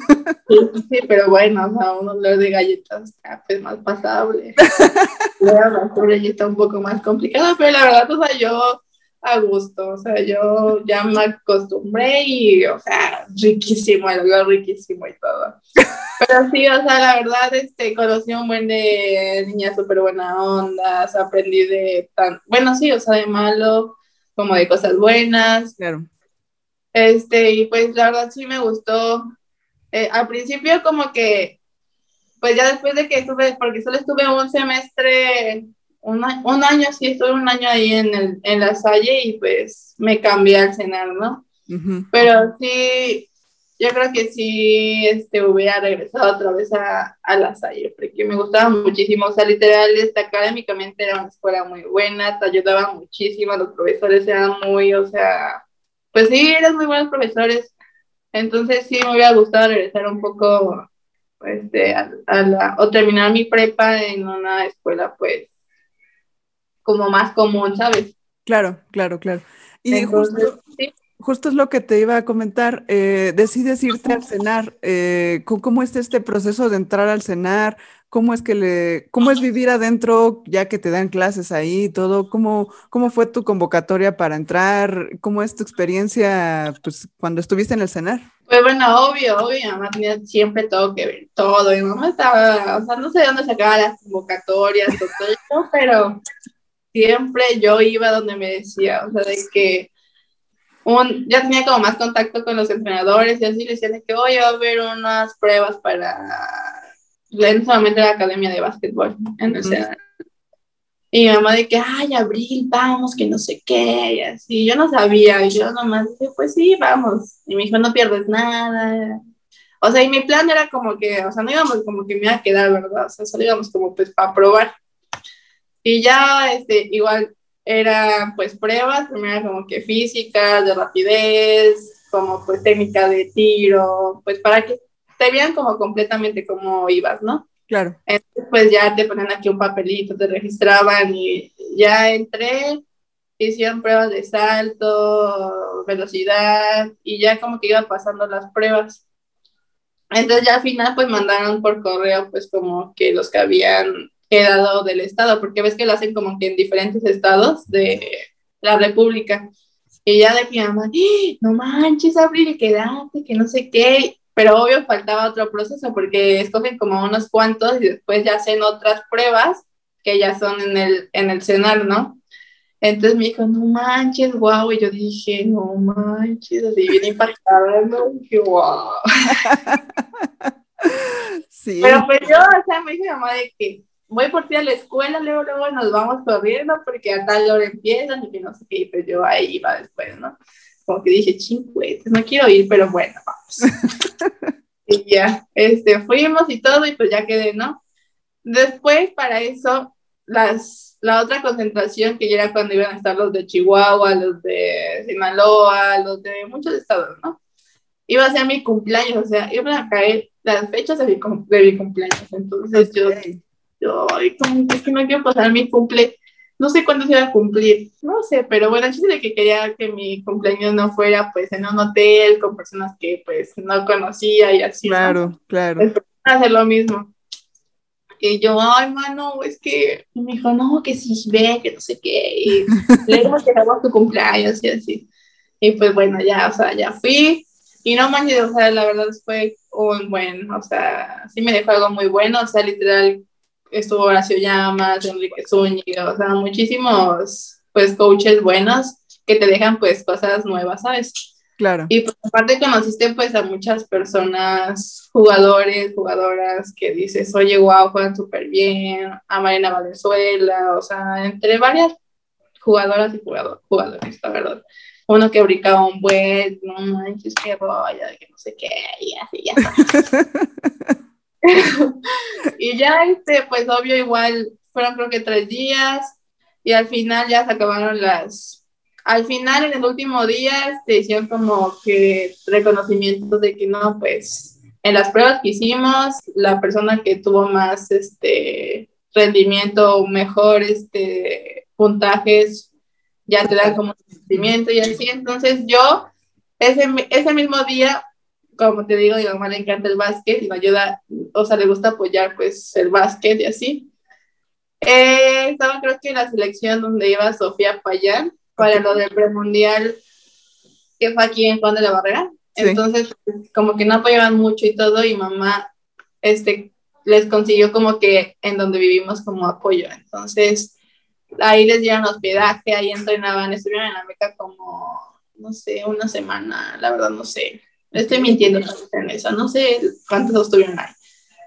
Sí, pero bueno, o sea, un olor de galletas es pues, más pasable. [LAUGHS] la galleta un poco más complicada, pero la verdad, o sea, yo a gusto, o sea, yo ya me acostumbré y, o sea, riquísimo, el olor riquísimo y todo. Pero sí, o sea, la verdad, este, conocí un buen de niñas súper buena onda, aprendí de tan, bueno, sí, o sea, de malo, como de cosas buenas. Claro. Este, y pues la verdad sí me gustó. Eh, al principio como que, pues ya después de que estuve, porque solo estuve un semestre, un, un año, sí, estuve un año ahí en, el, en la Salle y pues me cambié al cenar, ¿no? Pero sí, yo creo que sí este, hubiera regresado otra vez a, a la Salle, porque me gustaba muchísimo, o sea, literal, este, académicamente era una escuela muy buena, te ayudaba muchísimo, los profesores eran muy, o sea, pues sí, eran muy buenos profesores, entonces sí me hubiera gustado regresar un poco, este, a, la, o terminar mi prepa en una escuela, pues, como más común, ¿sabes? Claro, claro, claro. Y justo, ¿sí? justo es lo que te iba a comentar. Eh, decides irte al cenar. Eh, ¿Cómo es este proceso de entrar al cenar? ¿Cómo es que le, cómo es vivir adentro ya que te dan clases ahí y todo? ¿Cómo, ¿Cómo fue tu convocatoria para entrar? ¿Cómo es tu experiencia pues, cuando estuviste en el cenar? Pues bueno, obvio, obvio, mamá tenía siempre todo que ver, todo. Mi mamá estaba, o sea, no sé de dónde sacaba las convocatorias todo eso, pero siempre yo iba donde me decía, o sea, de que un, ya tenía como más contacto con los entrenadores y así le decían que voy a ver unas pruebas para en solamente la academia de básquetbol en el Y mi mamá de que, ay, Abril, vamos, que no sé qué, y así. Yo no sabía, y yo nomás dije, pues sí, vamos. Y me dijo, no pierdes nada. O sea, y mi plan era como que, o sea, no íbamos como que me iba a quedar, ¿verdad? O sea, solo íbamos como pues para probar. Y ya, este, igual eran pues pruebas, primero como que físicas, de rapidez, como pues técnica de tiro, pues para que te vean como completamente cómo ibas, ¿no? Claro. Entonces pues ya te ponen aquí un papelito, te registraban y ya entré, hicieron pruebas de salto, velocidad y ya como que iban pasando las pruebas. Entonces ya al final pues mandaron por correo pues como que los que habían quedado del estado, porque ves que lo hacen como que en diferentes estados de la República. Y ya de mi mamá, ¡Ah! no manches, Abril, quédate, que no sé qué. Pero obvio faltaba otro proceso porque escogen como unos cuantos y después ya hacen otras pruebas que ya son en el, en el cenar, ¿no? Entonces me dijo, no manches, guau. Y yo dije, no manches, así bien impactada, ¿no? dije, guau. [LAUGHS] Sí. Pero pues yo, o sea, me dijo mi mamá de que voy por ti a la escuela, luego, luego nos vamos corriendo porque a tal hora empiezan y que no sé qué, pero yo ahí iba después, ¿no? Como que dije, chingüetes, no quiero ir, pero bueno, vamos. [LAUGHS] y ya, este, fuimos y todo y pues ya quedé, ¿no? Después, para eso, las, la otra concentración que ya era cuando iban a estar los de Chihuahua, los de Sinaloa, los de muchos estados, ¿no? Iba a ser mi cumpleaños, o sea, iban a caer las fechas de mi, de mi cumpleaños. Entonces yo yo, como es que no quiero pasar mi cumple no sé cuándo se iba a cumplir, no sé, pero bueno, yo de que quería que mi cumpleaños no fuera pues en un hotel con personas que pues no conocía y así. Claro, claro. Hacer lo mismo. Y yo, ay, mano, es que me dijo, no, que sí, ve, que no sé qué, y [LAUGHS] le que hagamos tu cumpleaños y así. Y pues bueno, ya, o sea, ya fui, y no manches, o sea, la verdad fue un buen, o sea, sí me dejó algo muy bueno, o sea, literal, estuvo Horacio Llamas, Enrique Zúñiga, o sea, muchísimos, pues, coaches buenos que te dejan, pues, cosas nuevas, ¿sabes? Claro. Y pues, aparte conociste, pues, a muchas personas, jugadores, jugadoras, que dices, oye, wow, juegan súper bien, a Marina Valenzuela, o sea, entre varias jugadoras y jugadores, la verdad. Uno que brincaba un buen, no manches, qué roya, que no sé qué, y así, ya [LAUGHS] [LAUGHS] y ya, este, pues obvio, igual fueron creo que tres días y al final ya se acabaron las. Al final, en el último día, te hicieron como que reconocimiento de que no, pues en las pruebas que hicimos, la persona que tuvo más este rendimiento, mejor este puntajes, ya te dan como reconocimiento y así. Entonces, yo ese, ese mismo día como te digo, a mi mamá le encanta el básquet y me ayuda, o sea, le gusta apoyar pues el básquet y así. Eh, estaba creo que en la selección donde iba Sofía Payán para lo del premundial que fue aquí en Juan de la Barrera. Entonces, pues, como que no apoyaban mucho y todo, y mamá este, les consiguió como que en donde vivimos como apoyo. Entonces, ahí les dieron hospedaje, ahí entrenaban, estuvieron en la meca como, no sé, una semana, la verdad no sé, Estoy mintiendo en eso, no sé cuántos estuvieron ahí.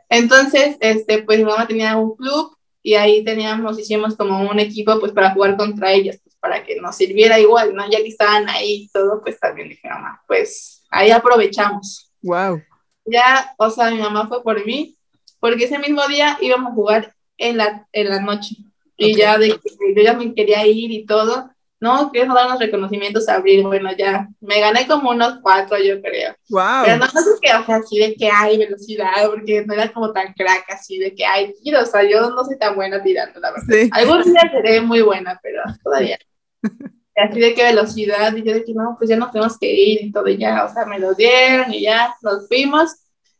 Entonces, este, pues mi mamá tenía un club y ahí teníamos, hicimos como un equipo pues para jugar contra ellas, pues para que nos sirviera igual, ¿no? Ya que estaban ahí y todo, pues también dije, mamá, pues ahí aprovechamos. Wow. Ya, o sea, mi mamá fue por mí, porque ese mismo día íbamos a jugar en la, en la noche. Y ya de que yo ya me quería ir y todo, no, quiero dar unos reconocimientos a Abril, bueno, ya, me gané como unos cuatro, yo creo. Wow. Pero no sé que, o sea, así de que hay velocidad, porque no era como tan crack, así de que hay tiro, o sea, yo no soy tan buena tirando, la verdad. Sí. Algún día seré muy buena, pero todavía. [LAUGHS] así de qué velocidad, y yo de que no, pues ya nos tenemos que ir y todo, y ya, o sea, me lo dieron y ya nos fuimos.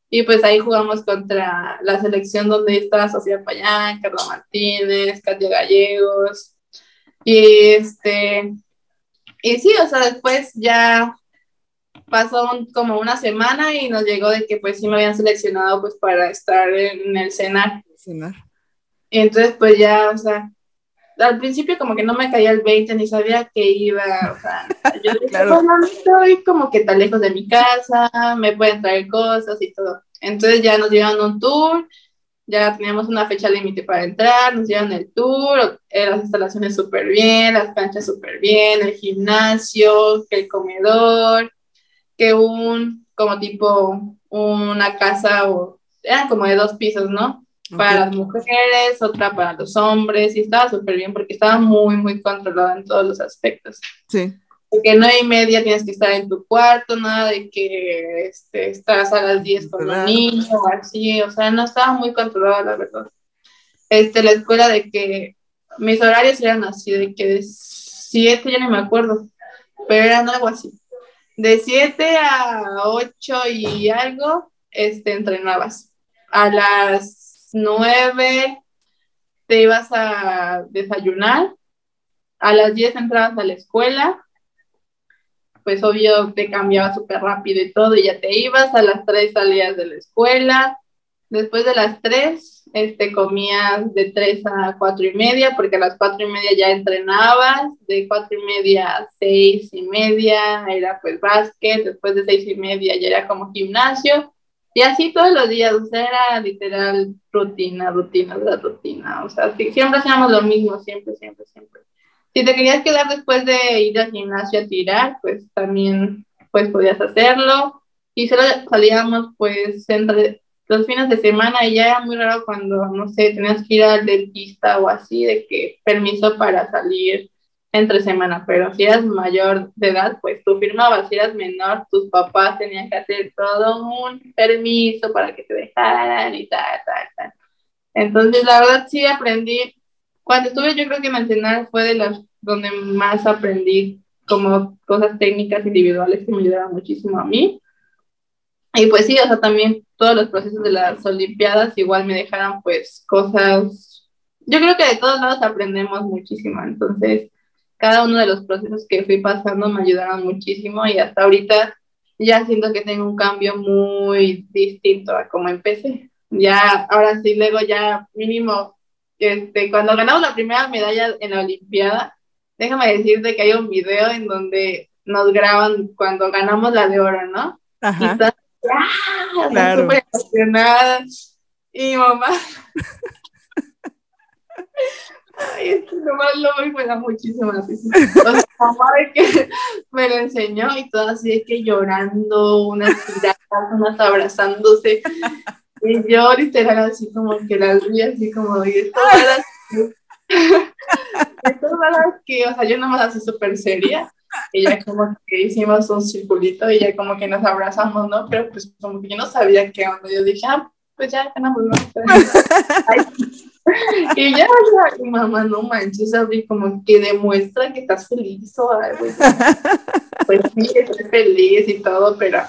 Y pues ahí jugamos contra la selección donde estaba Sofía Payán, Carlos Martínez, Katia Gallegos, y este, y sí, o sea, después ya pasó como una semana y nos llegó de que pues sí me habían seleccionado pues para estar en el cenar. Cenar. Y entonces pues ya, o sea, al principio como que no me caía el 20 ni sabía que iba, o sea, [LAUGHS] yo dije, claro. no estoy como que tan lejos de mi casa, me pueden traer cosas y todo. Entonces ya nos dieron un tour ya teníamos una fecha límite para entrar, nos dieron el tour, eh, las instalaciones súper bien, las canchas súper bien, el gimnasio, que el comedor, que un, como tipo, una casa, o, eran como de dos pisos, ¿no? Para las mujeres, otra para los hombres, y estaba súper bien porque estaba muy, muy controlado en todos los aspectos. Sí que no hay media tienes que estar en tu cuarto, nada de que este, estás a las 10 con un niño o así, o sea, no estaba muy controlada, la verdad. Este, la escuela de que mis horarios eran así, de que de 7, ya no me acuerdo, pero eran algo así. De 7 a 8 y algo, este, entrenabas. A las 9 te ibas a desayunar, a las 10 entrabas a la escuela, pues obvio te cambiaba súper rápido y todo, y ya te ibas, a las tres salías de la escuela, después de las tres, este, comías de tres a cuatro y media, porque a las cuatro y media ya entrenabas, de cuatro y media a seis y media era pues básquet, después de seis y media ya era como gimnasio, y así todos los días, o sea, era literal rutina, rutina, la rutina, o sea, siempre hacíamos lo mismo, siempre, siempre, siempre. Si te querías quedar después de ir al gimnasio a tirar, pues también pues podías hacerlo. Y solo salíamos pues entre los fines de semana y ya era muy raro cuando, no sé, tenías que ir al dentista o así, de que permiso para salir entre semana, pero si eras mayor de edad, pues tú firmabas, si eras menor, tus papás tenían que hacer todo un permiso para que te dejaran y tal, tal, tal. Entonces, la verdad sí aprendí cuando estuve yo creo que en el fue de las donde más aprendí como cosas técnicas individuales que me ayudaron muchísimo a mí. Y pues sí, o sea, también todos los procesos de las Olimpiadas igual me dejaron pues cosas, yo creo que de todos lados aprendemos muchísimo, entonces cada uno de los procesos que fui pasando me ayudaron muchísimo y hasta ahorita ya siento que tengo un cambio muy distinto a como empecé. Ya, ahora sí, luego ya mínimo, este, cuando ganamos la primera medalla en la Olimpiada, déjame decirte que hay un video en donde nos graban cuando ganamos la de oro, ¿no? Ajá. Y estás ¡ah! claro. súper emocionada. Y mamá. [LAUGHS] Ay, es que nomás lo me risa. O sea, mamá de que me lo enseñó y todo así de que llorando, unas tiradas, unas abrazándose. Y yo literal así como que las vi así como, y esto esto era que, o sea, yo nomás así súper seria. Y ya como que hicimos un circulito y ya como que nos abrazamos, ¿no? Pero pues como que yo no sabía qué onda. Yo dije, ah, pues ya ganamos, [LAUGHS] y ya, ya, mi mamá, no manches, abrí como que demuestra que estás feliz o algo. Pues sí, estoy feliz y todo, pero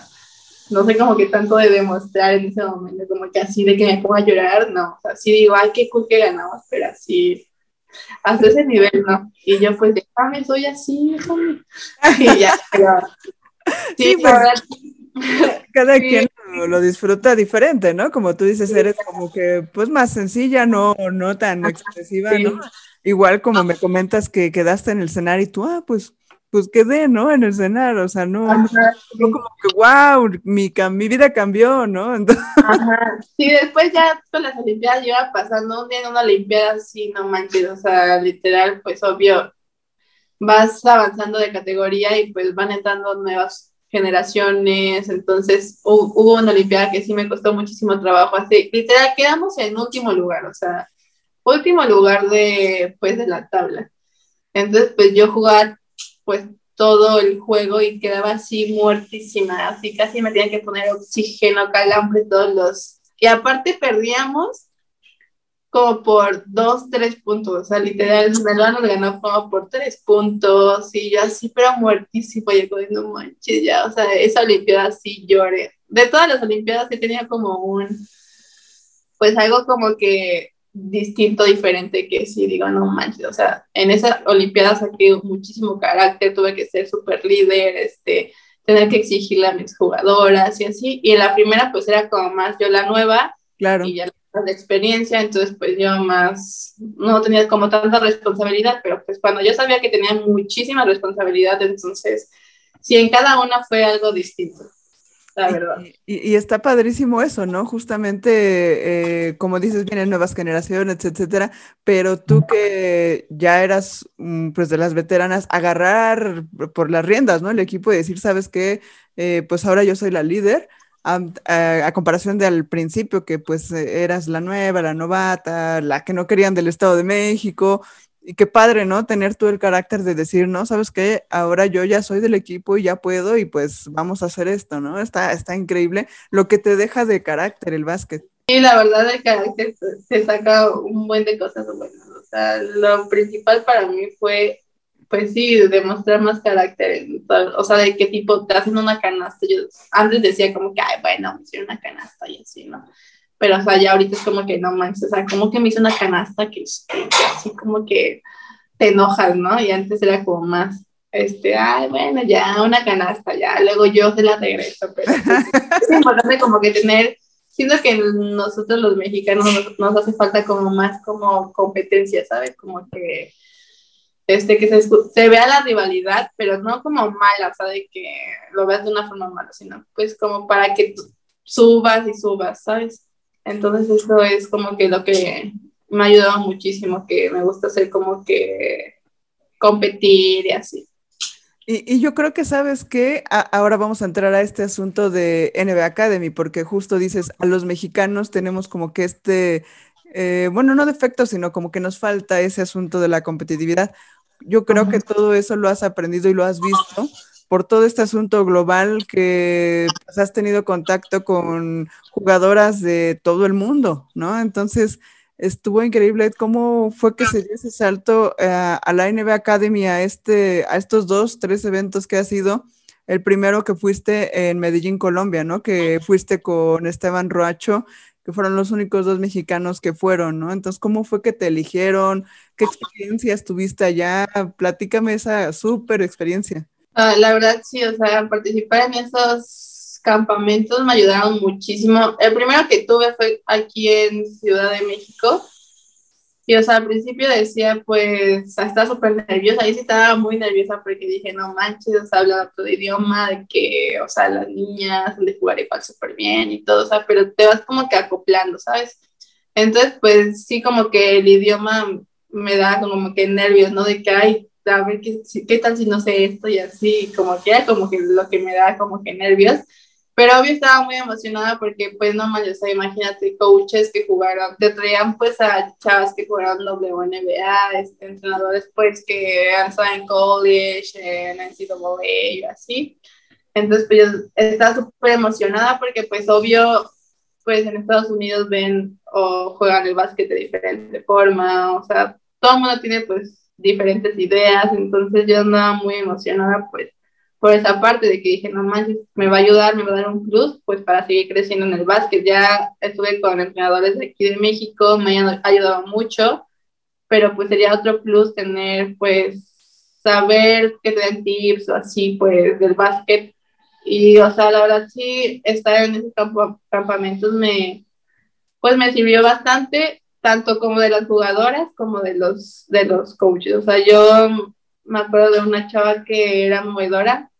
no sé como que tanto de demostrar en ese momento, como que así de que me pongo a llorar, no, o sea, sí digo, ay, qué cool que ganamos, pero así, hasta ese nivel, ¿no? Y yo pues, déjame, soy así, déjame. Y ya, [LAUGHS] pero, sí, sí pues, cada quien lo, disfruta diferente, ¿no? Como tú dices, eres como que pues más sencilla, no, no tan expresiva, ¿no? Igual como me comentas que quedaste en el escenario y tú, ah, pues, pues quedé, ¿no? En el escenario, o sea, no, no, como que, wow, mi, mi vida cambió, ¿no? [LAUGHS] Ajá. Sí, después ya con las Olimpiadas iba pasando un día en una Olimpiada así, no manches, o sea, literal, pues obvio, vas avanzando de categoría y pues van entrando nuevas generaciones, entonces hubo una Olimpiada que sí me costó muchísimo trabajo, así, literal, quedamos en último lugar, o sea, último lugar de, pues, de la tabla. Entonces, pues yo jugaba, pues, todo el juego y quedaba así muertísima, así casi me tenía que poner oxígeno, calambre, todos los... Y aparte perdíamos como por dos, tres puntos, o sea, literal, Melba nos ganó como por tres puntos, y yo así, pero muertísimo, yo no manches, ya, o sea, esa Olimpiada sí lloré. De todas las Olimpiadas sí tenía como un, pues algo como que distinto, diferente, que sí, digo, no manches, o sea, en esa Olimpiada saqué muchísimo carácter, tuve que ser súper líder, este, tener que exigirle a mis jugadoras y así, y en la primera pues era como más yo la nueva, claro. y ya de experiencia, entonces pues yo más no tenía como tanta responsabilidad, pero pues cuando yo sabía que tenía muchísima responsabilidad, entonces sí, en cada una fue algo distinto. La verdad. Y, está padrísimo eso, ¿no? Justamente, eh, como dices, vienen nuevas generaciones, etcétera, pero tú que ya eras, mm, pues, de las veteranas, agarrar por las riendas, ¿no? El equipo y decir, ¿sabes qué? Eh, pues ahora yo soy la líder, a, comparación de al principio, que pues eh, eras la nueva, la novata, la que no querían del Estado de México. Y qué padre, ¿no? Tener tú el carácter de decir, no, sabes qué, ahora yo ya soy del equipo y ya puedo y pues vamos a hacer esto, ¿no? Está, está increíble lo que te deja de carácter el básquet. Sí, la verdad, el carácter se saca un buen de cosas buenas. O sea, lo principal para mí fue pues sí, demostrar más carácter, o sea, de qué tipo, te hacen una canasta, yo antes decía como que, ay, bueno, me hicieron una canasta y así, ¿no? Pero, o sea, ya ahorita es como que no manches, o sea, como que me hizo una canasta que, así como que te enojas, ¿no? Y antes era como más, este, ay, bueno, ya, una canasta, ya, luego yo se la regreso, pero es importante como que tener, siento que nosotros los mexicanos nos, nos hace falta como más como competencia, ¿sabes? Como que este, que se, se, vea la rivalidad, pero no como mala, o sea, de que lo veas de una forma mala, sino pues como para que subas y subas, ¿sabes? Entonces eso es como que lo que me ha ayudado muchísimo, que me gusta hacer como que competir y así. Y, y yo creo que sabes que ahora vamos a entrar a este asunto de NBA Academy, porque justo dices, a los mexicanos tenemos como que este, eh, bueno, no defecto, sino como que nos falta ese asunto de la competitividad. Yo creo que todo eso lo has aprendido y lo has visto por todo este asunto global que pues, has tenido contacto con jugadoras de todo el mundo, ¿no? Entonces, Estuvo increíble. ¿Cómo fue que se dio ese salto eh, a la NBA Academy, a, este, a estos dos, tres eventos que ha sido? El primero que fuiste en Medellín, Colombia, ¿no? Que fuiste con Esteban Roacho, que fueron los únicos dos mexicanos que fueron, ¿no? Entonces, ¿cómo fue que te eligieron? ¿Qué experiencias tuviste allá? Platícame esa súper experiencia. Ah, la verdad, sí, o sea, participar en esos campamentos me ayudaron muchísimo. El primero que tuve fue aquí en Ciudad de México. Y, o sea, al principio decía, pues, estaba súper nerviosa. Ahí sí estaba muy nerviosa porque dije, no manches, o sea, habla otro idioma, de que, o sea, las niñas han de jugar igual súper bien y todo, o sea, pero te vas como que acoplando, ¿sabes? Entonces, pues, sí, como que el idioma me da como que nervios, ¿no? De que, ay, a ver qué, qué tal si no sé esto y así, como que era como que lo que me da como que nervios. Pero obvio estaba muy emocionada porque pues no más, o sea, imagínate coaches que jugaron, te traían pues a chavas que jugaron WNBA, este, entrenadores pues que han estado en college, en NCAA y así. Entonces pues yo estaba súper emocionada porque pues obvio pues en Estados Unidos ven o juegan el básquet de diferente forma, o sea, todo el mundo tiene pues diferentes ideas, entonces yo andaba muy emocionada pues por esa parte de que dije, no manches, me va a ayudar, me va a dar un plus, pues para seguir creciendo en el básquet. Ya estuve con entrenadores de aquí de México, me han ayudado mucho, pero pues sería otro plus tener, pues, saber que te den tips o así, pues, del básquet. Y, o sea, la verdad sí, estar en esos campamentos me, pues, me sirvió bastante tanto como de las jugadoras como de los, de los coaches. O sea, yo me acuerdo de una chava que era movedora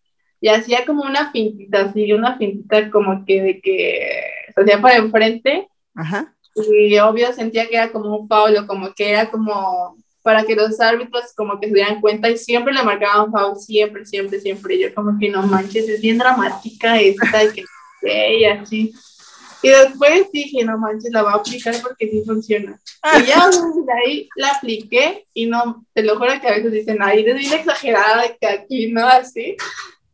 y hacía como una fintita, así, una fintita como que de que se hacía para enfrente. Ajá. Y obvio sentía que era como un foul o como que era como para que los árbitros como que se dieran cuenta y siempre le marcaban foul, siempre, siempre, siempre. Yo como que no manches, es bien dramática esta y que [LAUGHS] y así. Y después dije, no manches, la voy a aplicar porque sí funciona. Y ya de ahí la apliqué y no, te lo juro que a veces dicen, ay, eres bien exagerada que aquí, ¿no? Así.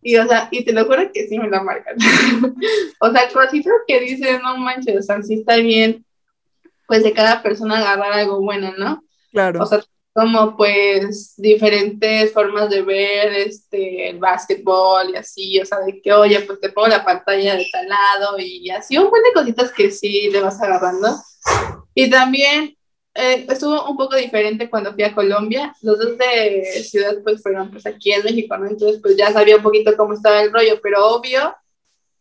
Y, o sea, y te lo juro que sí me la marcan. [LAUGHS] o sea, cositas que dicen, no manches, o sea, sí está bien, pues de cada persona agarrar algo bueno, ¿no? Claro. O sea, como pues diferentes formas de ver este, el básquetbol y así, o sea, de que, oye, pues te pongo la pantalla de tal lado y así, un montón de cositas que sí le vas agarrando. Y también eh, estuvo un poco diferente cuando fui a Colombia, los dos de ciudad pues fueron pues aquí en México, ¿no? Entonces pues ya sabía un poquito cómo estaba el rollo, pero obvio,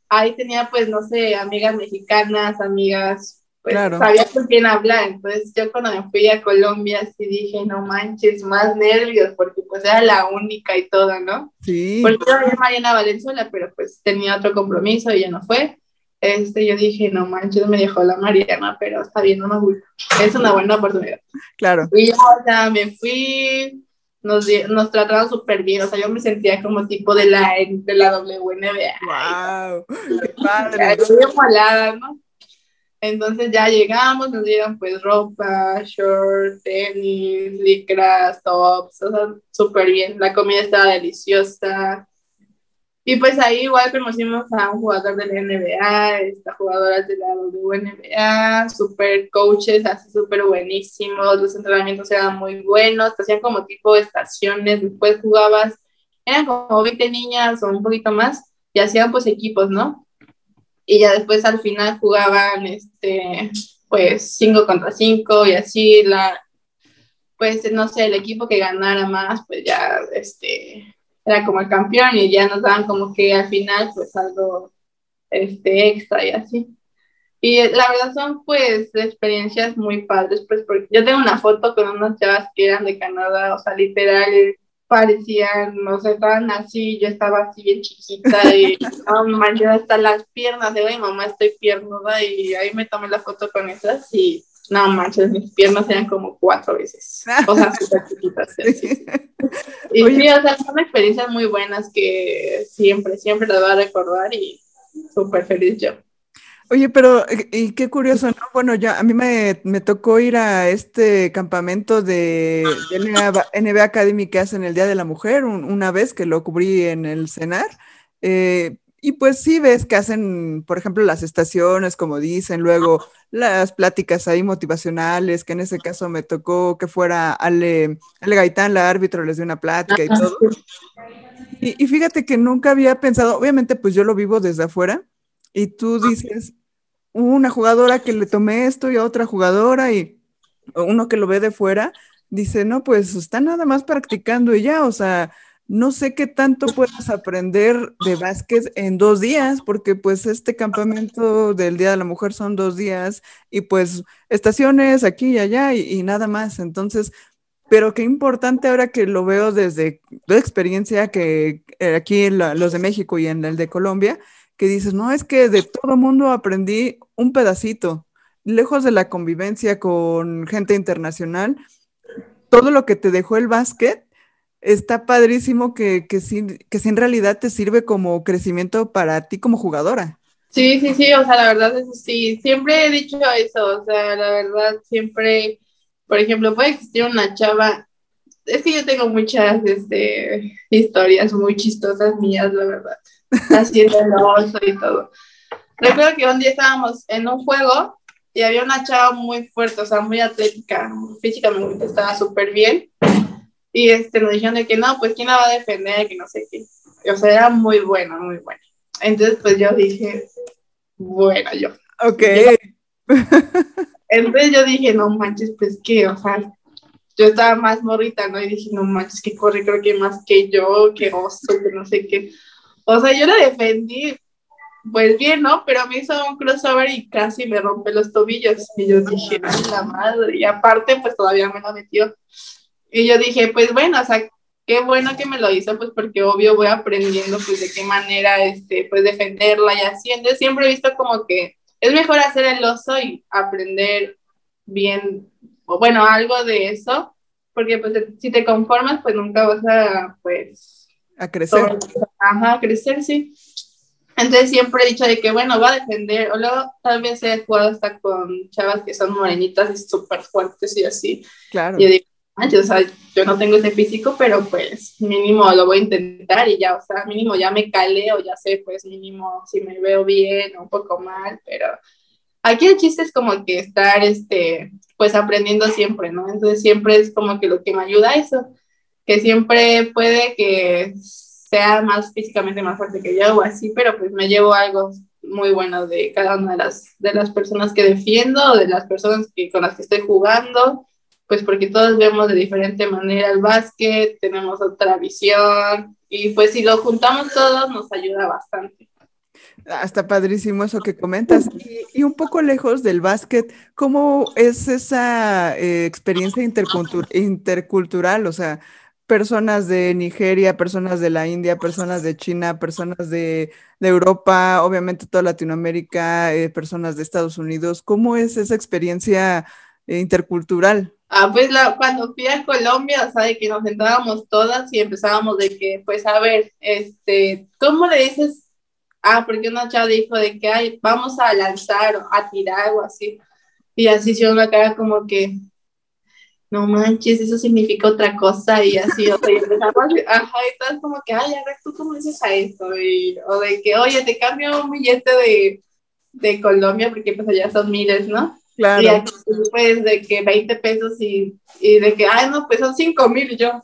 ahí tenía pues, no sé, amigas mexicanas, amigas pues sabía con quién hablar. Entonces yo cuando me fui a Colombia sí dije, no manches, más nervios, porque pues era la única y todo, ¿no? Sí. Porque yo era Mariana Valenzuela, pero pues tenía otro compromiso y ya no fue. Este, yo dije, no manches, me dejó la Mariana, pero está bien, no me gusta. Es una buena oportunidad. Claro. Y yo, o sea, me fui, nos, nos trataron súper bien, o sea, yo me sentía como tipo de la, de la WNBA. ¡Wow! ¡Qué padre! ¿no? Entonces ya llegamos, nos dieron pues ropa, short, tenis, licras, tops, o sea, súper bien. La comida estaba deliciosa. Y pues ahí igual conocimos a un jugador de la NBA, esta jugadora de la WNBA, super coaches, así súper buenísimos, los entrenamientos eran muy buenos, te hacían como tipo de estaciones, después jugabas, eran como 20 niñas o un poquito más, y hacían pues equipos, ¿no? Y ya después al final jugaban este pues 5 contra 5 y así la pues no sé el equipo que ganara más pues ya este era como el campeón y ya nos daban como que al final pues algo este extra y así. Y la verdad son pues experiencias muy padres pues porque yo tengo una foto con unas chavas que eran de Canadá o sea literal parecían, no sé, estaban así, yo estaba así bien chiquita y [LAUGHS] no manches, hasta las piernas de mamá estoy piernuda y ahí me tomé la foto con esas y no manches, mis piernas eran como cuatro veces, o sea, [LAUGHS] súper chiquitas. [LAUGHS] Y sí, o sea, son experiencias muy buenas que siempre, siempre las voy a recordar y súper feliz yo. Oye, pero y qué curioso, ¿no? Bueno, ya a mí me, tocó ir a este campamento de, NBA, Academy que hacen el Día de la Mujer, una vez que lo cubrí en el CENAR. Eh, Y pues sí ves que hacen, por ejemplo, las estaciones, como dicen, luego las pláticas ahí motivacionales, que en ese caso me tocó que fuera Ale, Ale Gaitán, la árbitro, les dio una plática y todo. Y, y, fíjate que nunca había pensado, obviamente pues yo lo vivo desde afuera, y tú dices, una jugadora que le tomé esto y a otra jugadora y uno que lo ve de fuera, dice, no, pues está nada más practicando y ya, o sea, no sé qué tanto puedes aprender de básquet en dos días, porque pues este campamento del Día de la Mujer son dos días y pues estaciones aquí y allá y, nada más. Entonces, pero qué importante ahora que lo veo desde la experiencia que eh, aquí en los de México y en el de Colombia, que dices, no, es que de todo mundo aprendí un pedacito, lejos de la convivencia con gente internacional, todo lo que te dejó el básquet está padrísimo que, que, sí, que sí en realidad te sirve como crecimiento para ti como jugadora. Sí, sí, sí, o sea, la verdad es sí, siempre he dicho eso, o sea, la verdad siempre, por ejemplo, puede existir una chava, es que yo tengo muchas este, historias muy chistosas mías, la verdad, haciendo el oso y todo. Recuerdo que un día estábamos en un juego y había una chava muy fuerte, o sea, muy atlética, físicamente estaba súper bien, y este, nos dijeron de que no, pues quién la va a defender, que no sé qué. O sea, era muy buena, muy buena. Entonces, pues yo dije, bueno, yo. Ok. entonces yo dije, no manches, pues qué, o sea, yo estaba más morrita, ¿no? Y dije, no manches, que corre, creo que más que yo, que oso, que no sé qué. O sea, yo la defendí, pues bien, ¿no? Pero me hizo un crossover y casi me rompe los tobillos. Y yo dije, ay, la madre. Y aparte, pues todavía me la metió. Y yo dije, pues bueno, o sea, qué bueno que me lo hizo, pues porque obvio voy aprendiendo pues de qué manera, este, pues defenderla y haciendo. Siempre he visto como que es mejor hacer el oso y aprender bien, o bueno, algo de eso, porque pues si te conformas, pues nunca vas a, pues... A crecer. ajá, a crecer, sí. Entonces siempre he dicho de que, bueno, va a defender, o luego tal vez he jugado hasta con chavas que son morenitas y súper fuertes y así. Claro. Y yo digo, o sea, yo no tengo ese físico, pero pues mínimo lo voy a intentar y ya, o sea, mínimo ya me caleo, ya sé, pues mínimo si me veo bien o un poco mal, pero aquí el chiste es como que estar, este, pues aprendiendo siempre, ¿no? Entonces siempre es como que lo que me ayuda a eso, que siempre puede que sea más físicamente más fuerte que yo o así, pero pues me llevo algo muy bueno de cada una de las, de las personas que defiendo, de las personas que, con las que estoy jugando pues porque todos vemos de diferente manera el básquet, tenemos otra visión y pues si lo juntamos todos nos ayuda bastante. Ah, está padrísimo eso que comentas. Y, un poco lejos del básquet, ¿cómo es esa eh, experiencia intercultural? O sea, personas de Nigeria, personas de la India, personas de China, personas de, Europa, obviamente toda Latinoamérica, eh, personas de Estados Unidos. ¿Cómo es esa experiencia eh, intercultural? Ah, pues cuando fui a Colombia, o sea, de que nos sentábamos todas y empezábamos de que, pues a ver, este, ¿cómo le dices? Ah, porque una chava dijo de que, ay, vamos a lanzar o a tirar o así. Y así se una cara como que, no manches, eso significa otra cosa y así, o sea, y empezamos, ajá, y todo como que, ay, a ver, ¿tú cómo dices a esto? Y, o de que, oye, te cambio un billete de, de Colombia porque pues allá son miles, ¿no? Claro. Y aquí, pues, de que 20 pesos y, y de que, ay, no, pues son 5 mil yo.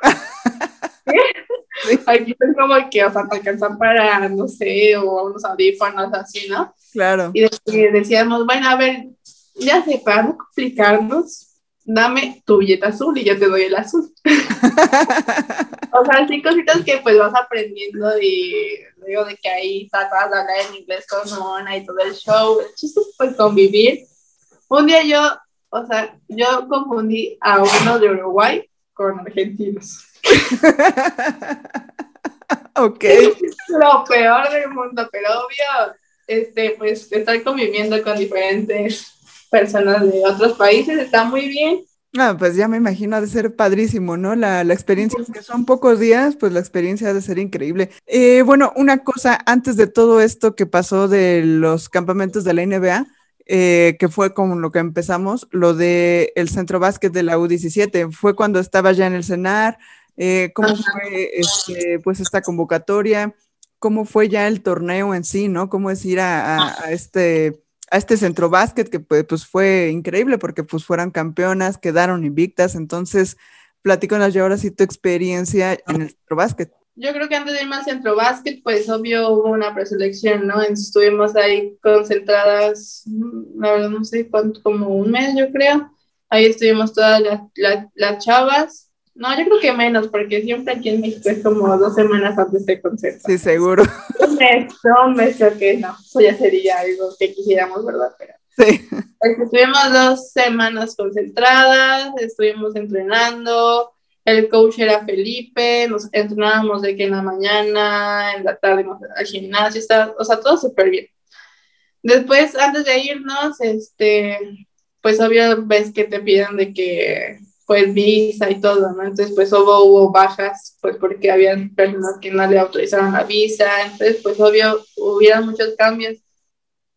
[LAUGHS] Aquí es como que, o sea, te alcanzan para, no sé, o unos audífonos así, ¿no? Claro. Y decíamos, bueno, a ver, ya sé, para no complicarnos, dame tu billete azul y yo te doy el azul. o sea, así cositas que pues vas aprendiendo y digo de que ahí tratas de hablar en inglés con una y todo el show. El chiste es pues convivir un día yo, o sea, yo confundí a uno de Uruguay con argentinos. [LAUGHS] ok. Lo peor del mundo, pero obvio, este, pues estar conviviendo con diferentes personas de otros países está muy bien. Ah, pues ya me imagino, ha de ser padrísimo, ¿no? La, la experiencia, que son pocos días, pues la experiencia ha de ser increíble. Eh, bueno, una cosa, antes de todo esto que pasó de los campamentos de la NBA, eh, que fue con lo que empezamos, lo de el centro básquet de la U17, fue cuando estaba ya en el CENAR, eh, cómo fue este, pues esta convocatoria, cómo fue ya el torneo en sí, ¿no? Cómo es ir a, este a este centro básquet que pues, pues, fue increíble porque pues fueron campeonas, quedaron invictas, entonces platícanos ya ahora sí tu experiencia en el centro básquet. Yo creo que antes de irme al centro básquet, pues obvio hubo una preselección, ¿no? Estuvimos ahí concentradas, la verdad no sé cuánto, como un mes yo creo. Ahí estuvimos todas las, las chavas no, yo creo que menos, porque siempre aquí en México es como dos semanas antes de concierto. Sí, seguro. Un mes, no, un mes que no, eso ya sería algo que quisiéramos, ¿verdad? Pero, sí. Estuvimos dos semanas concentradas, estuvimos entrenando, el coach era Felipe, nos entrenábamos de que en la mañana, en la tarde al gimnasio, está, o sea, todo súper bien. Después, antes de irnos, este, pues obvio ves que te piden de que pues visa y todo, ¿no? Entonces pues hubo, hubo bajas, pues porque habían personas que no le autorizaron la visa, entonces pues obvio hubieron muchos cambios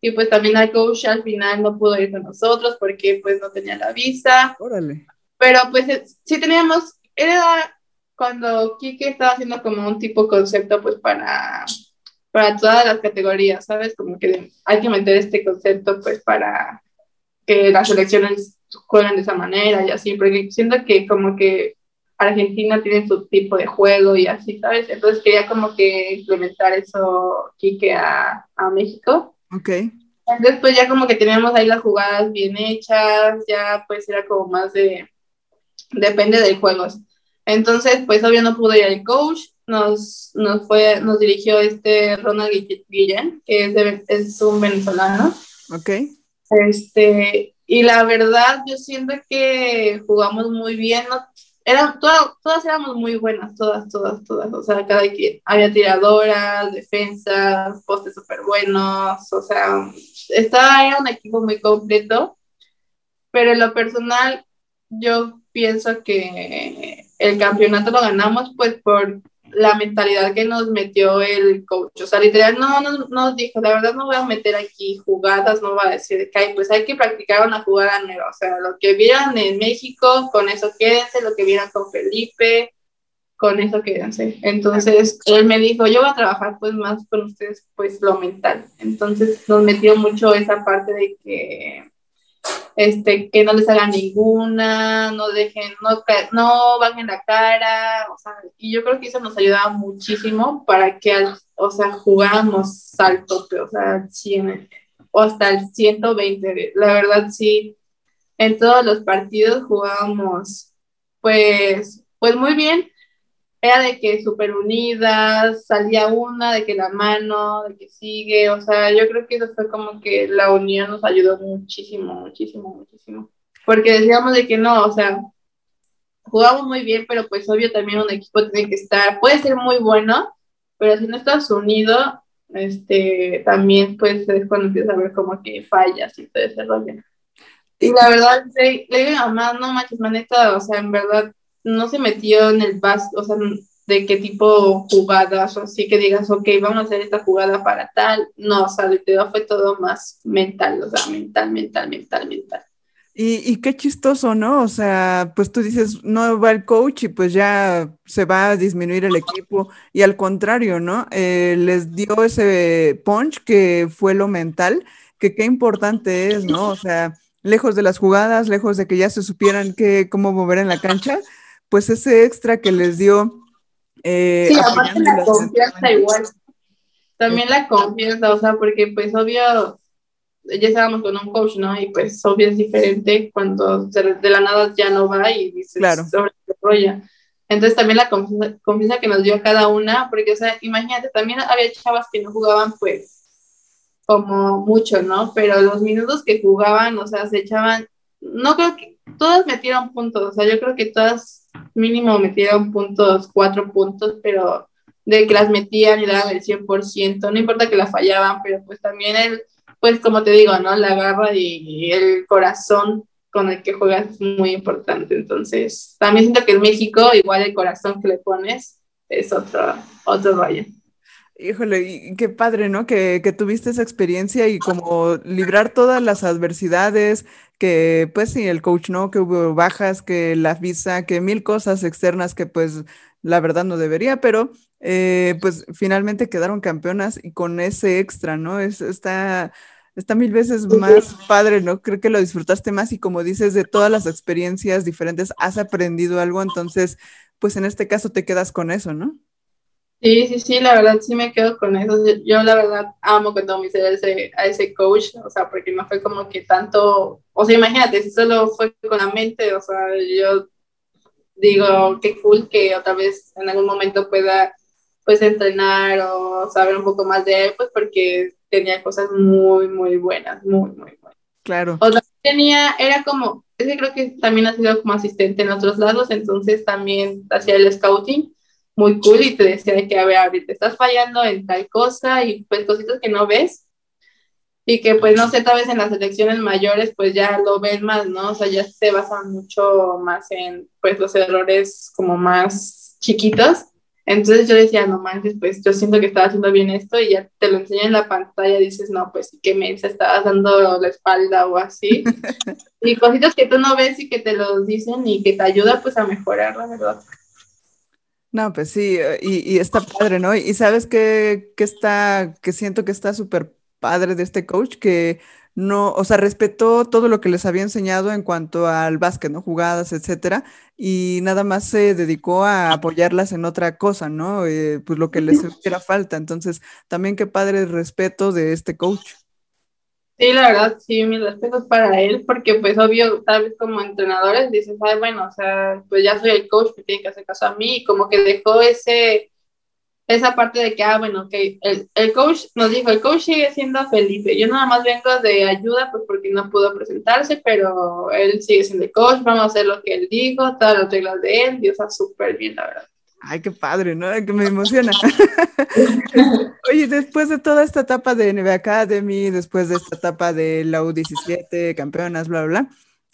y pues también el coach al final no pudo ir con nosotros porque pues no tenía la visa. Órale. Pero pues eh, sí teníamos, era cuando Kike estaba haciendo como un tipo concepto pues para, para todas las categorías, ¿sabes? Como que hay que meter este concepto pues para que las elecciones juegan de esa manera y así, porque siento que como que Argentina tiene su tipo de juego y así, ¿sabes? Entonces quería como que implementar eso, Quique, a, a México. Ok. Entonces pues ya como que teníamos ahí las jugadas bien hechas, ya pues era como más de, depende del juego. Entonces pues obvio no pudo ir el coach, nos, nos, fue, nos dirigió este Ronald Guillén, que es, es un venezolano. Ok. Este, y la verdad, yo siento que jugamos muy bien. ¿no? Eran, todas, todas éramos muy buenas, todas, todas, todas. O sea, cada quien. Había tiradoras, defensas, postes súper buenos. O sea, estaba, era un equipo muy completo. Pero en lo personal, yo pienso que el campeonato lo ganamos pues por la mentalidad que nos metió el coach. O sea, literal, no nos, dijo, la verdad no voy a meter aquí jugadas, no voy a decir que hay, pues hay que practicar una jugada nueva. O sea, lo que vieron en México, con eso quédense, lo que vieron con Felipe, con eso quédense. Entonces, él me dijo, yo voy a trabajar pues más con ustedes, pues lo mental. Entonces, nos metió mucho esa parte de que este, que no les hagan ninguna, no dejen, no, no van en la cara, o sea, y yo creo que eso nos ayudaba muchísimo para que, o sea, jugáramos al tope, o sea, 100, o hasta el 120, la verdad sí, en todos los partidos jugábamos, pues, pues muy bien, era de que súper unidas, salía una, de que la mano, de que sigue, o sea, yo creo que eso fue como que la unión nos ayudó muchísimo, muchísimo, muchísimo. Porque decíamos de que no, o sea, jugamos muy bien, pero pues obvio también un equipo tiene que estar, puede ser muy bueno, pero si no estás unido, este, también pues es cuando empiezas a ver como que fallas y todo ese rollo. Y la verdad, le, le digo a mamá, no manches, maneta, o sea, en verdad, no se metió en el básquet, o sea, de qué tipo jugadas, o así que digas, ok, vamos a hacer esta jugada para tal. No, o sea, literal fue todo más mental, o sea, mental, mental, mental, mental. Y, y, qué chistoso, ¿no? O sea, pues tú dices, no va el coach y pues ya se va a disminuir el equipo. Y al contrario, ¿no? Eh, les dio ese punch que fue lo mental, que qué importante es, ¿no? O sea, lejos de las jugadas, lejos de que ya se supieran que, cómo mover en la cancha, pues ese extra que les dio. Eh, sí, aparte la confianza igual. También la confianza, o sea, porque pues obvio, ya estábamos con un coach, ¿no? Y pues obvio es diferente cuando de la nada ya no va y dices claro. sobre Entonces también la confianza, confianza, que nos dio cada una, porque, o sea, imagínate, también había chavas que no jugaban, pues, como mucho, ¿no? Pero los minutos que jugaban, o sea, se echaban, no creo que, todas metieron puntos, o sea, yo creo que todas mínimo metieron puntos, cuatro puntos, pero de que las metían y daban el 100%, no importa que la fallaban, pero pues también el, pues como te digo, ¿no? La garra y, el corazón con el que juegas es muy importante. Entonces, también siento que en México, igual el corazón que le pones es otro, otro rollo. Híjole, y qué padre, ¿no? Que, que, tuviste esa experiencia y como librar todas las adversidades, que pues sí, el coach no, que hubo bajas, que la visa, que mil cosas externas que pues la verdad no debería, pero eh, pues finalmente quedaron campeonas y con ese extra, ¿no? Es, está, está mil veces más padre, ¿no? Creo que lo disfrutaste más y como dices, de todas las experiencias diferentes has aprendido algo, entonces, pues en este caso te quedas con eso, ¿no? Sí, sí, sí, la verdad sí me quedo con eso. Yo, la verdad amo con todo mi ser a ese, a ese coach, o sea, porque no fue como que tanto, o sea, imagínate, si solo fue con la mente, o sea, yo digo, qué cool que otra vez en algún momento pueda pues entrenar o saber un poco más de él, pues porque tenía cosas muy, muy buenas, muy, muy buenas. Claro. Otra tenía, era como, es que creo que también ha sido como asistente en otros lados, entonces también hacía el scouting muy cool y te decía que, a ver, ahorita estás fallando en tal cosa y pues cositas que no ves y que pues no sé, tal vez en las elecciones mayores pues ya lo ven más, ¿no? O sea, ya se basan mucho más en pues los errores como más chiquitos. Entonces yo decía, no manches, pues yo siento que estaba haciendo bien esto y ya te lo enseña en la pantalla, dices, no, pues sí que me estabas dando la espalda o así. [LAUGHS] y cositas que tú no ves y que te los dicen y que te ayuda pues a mejorar, la verdad. No, pues sí, eh, y, y está padre, ¿no? Y sabes que, que está, que siento que está súper padre de este coach, que no, o sea, respetó todo lo que les había enseñado en cuanto al básquet, ¿no? Jugadas, etcétera, y nada más se dedicó a apoyarlas en otra cosa, ¿no? Eh, pues lo que les hiciera falta. Entonces, también qué padre el respeto de este coach. Sí, la verdad, sí, mi respeto es para él, porque pues obvio, tal vez como entrenadores dices, ay, bueno, o sea, pues ya soy el coach que tiene que hacer caso a mí, y como que dejó ese, esa parte de que, ah, bueno, que el, el, coach nos dijo, el coach sigue siendo Felipe, yo nada más vengo de ayuda, pues porque no pudo presentarse, pero él sigue siendo el coach, vamos a hacer lo que él dijo, todas las reglas de él, y está súper bien, la verdad. Ay, qué padre, ¿no? Que me emociona. [LAUGHS] [LAUGHS] Oye, después de toda esta etapa de NBA Academy, después de esta etapa de la U17, campeonas, bla, bla, bla,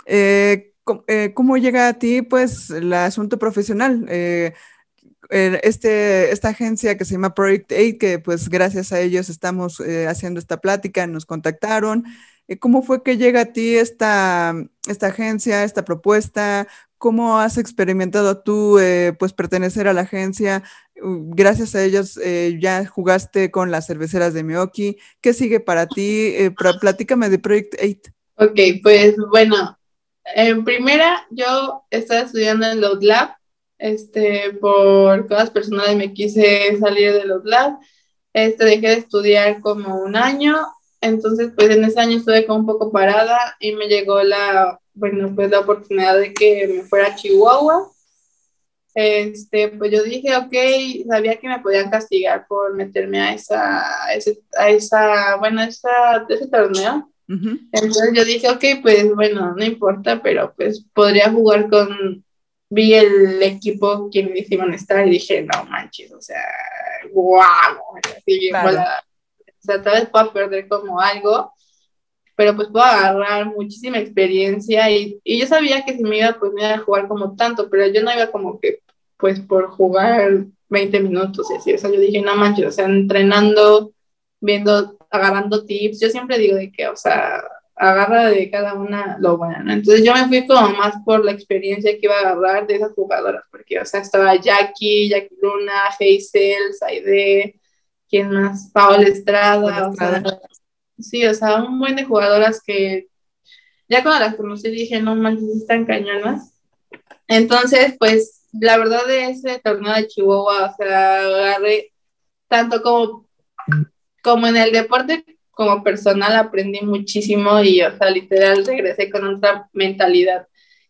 eh, eh, ¿cómo llega a ti, pues, el asunto profesional? Eh, este, esta agencia que se llama Project 8, que pues gracias a ellos estamos haciendo esta plática, nos contactaron. ¿Cómo fue que llega a ti esta, esta agencia, esta propuesta? ¿Cómo has experimentado tú, eh, pues, pertenecer a la agencia? Uh, gracias a ellos eh, ya jugaste con las cerveceras de Miyoki. ¿Qué sigue para ti? Eh, platícame de Project 8. Ok, pues bueno, en primera yo estaba estudiando en Load Lab. Este, por cosas personales me quise salir de Load Lab. Este, dejé de estudiar como un año. Entonces, pues en ese año estuve como un poco parada y me llegó la bueno, pues la oportunidad de que me fuera a Chihuahua. Este, pues yo dije, ok, sabía que me podían castigar por meterme a esa, a, ese, a esa, bueno, esa, ese torneo. Entonces yo dije, ok, pues bueno, no importa, pero pues podría jugar con, vi el equipo quienes iban a estar y dije, no manches, o sea, wow, así claro. O sea, tal vez pueda perder como algo, pero pues puedo agarrar muchísima experiencia y, y, yo sabía que si me iba, pues me iba a jugar como tanto, pero yo no iba como que, pues por jugar 20 minutos y así, o sea, yo dije, no manches, o sea, entrenando, viendo, agarrando tips, yo siempre digo de que, o sea, agarra de cada una lo bueno, ¿no? Entonces yo me fui como más por la experiencia que iba a agarrar de esas jugadoras, porque, o sea, estaba Jackie, Jackie Luna, Hazel, Saide, ¿quién más? Paola Estrada, Estrada. O sea, sí, o sea, un buen de jugadoras que ya cuando las conocí dije, no manches, están cañonas. Entonces, pues, la verdad de ese torneo de Chihuahua, o sea, agarré tanto como, como en el deporte como personal aprendí muchísimo y, o sea, literal regresé con otra mentalidad.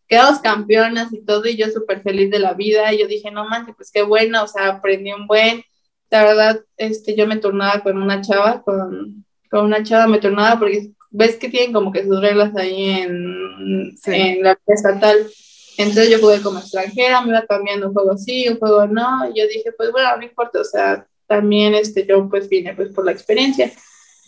Quedamos campeonas y todo, y yo súper feliz de la vida. Y yo dije, no manches, pues qué bueno, o sea, aprendí un buen. La verdad, este, yo me turnaba con una chava, con, con una chava me tornaba porque ves que tienen como que sus reglas ahí en, en la estatal. Entonces yo jugué como extranjera, me iba cambiando un juego sí, un juego no. Y yo dije, pues bueno, no importa, o sea, también este, yo pues vine pues por la experiencia.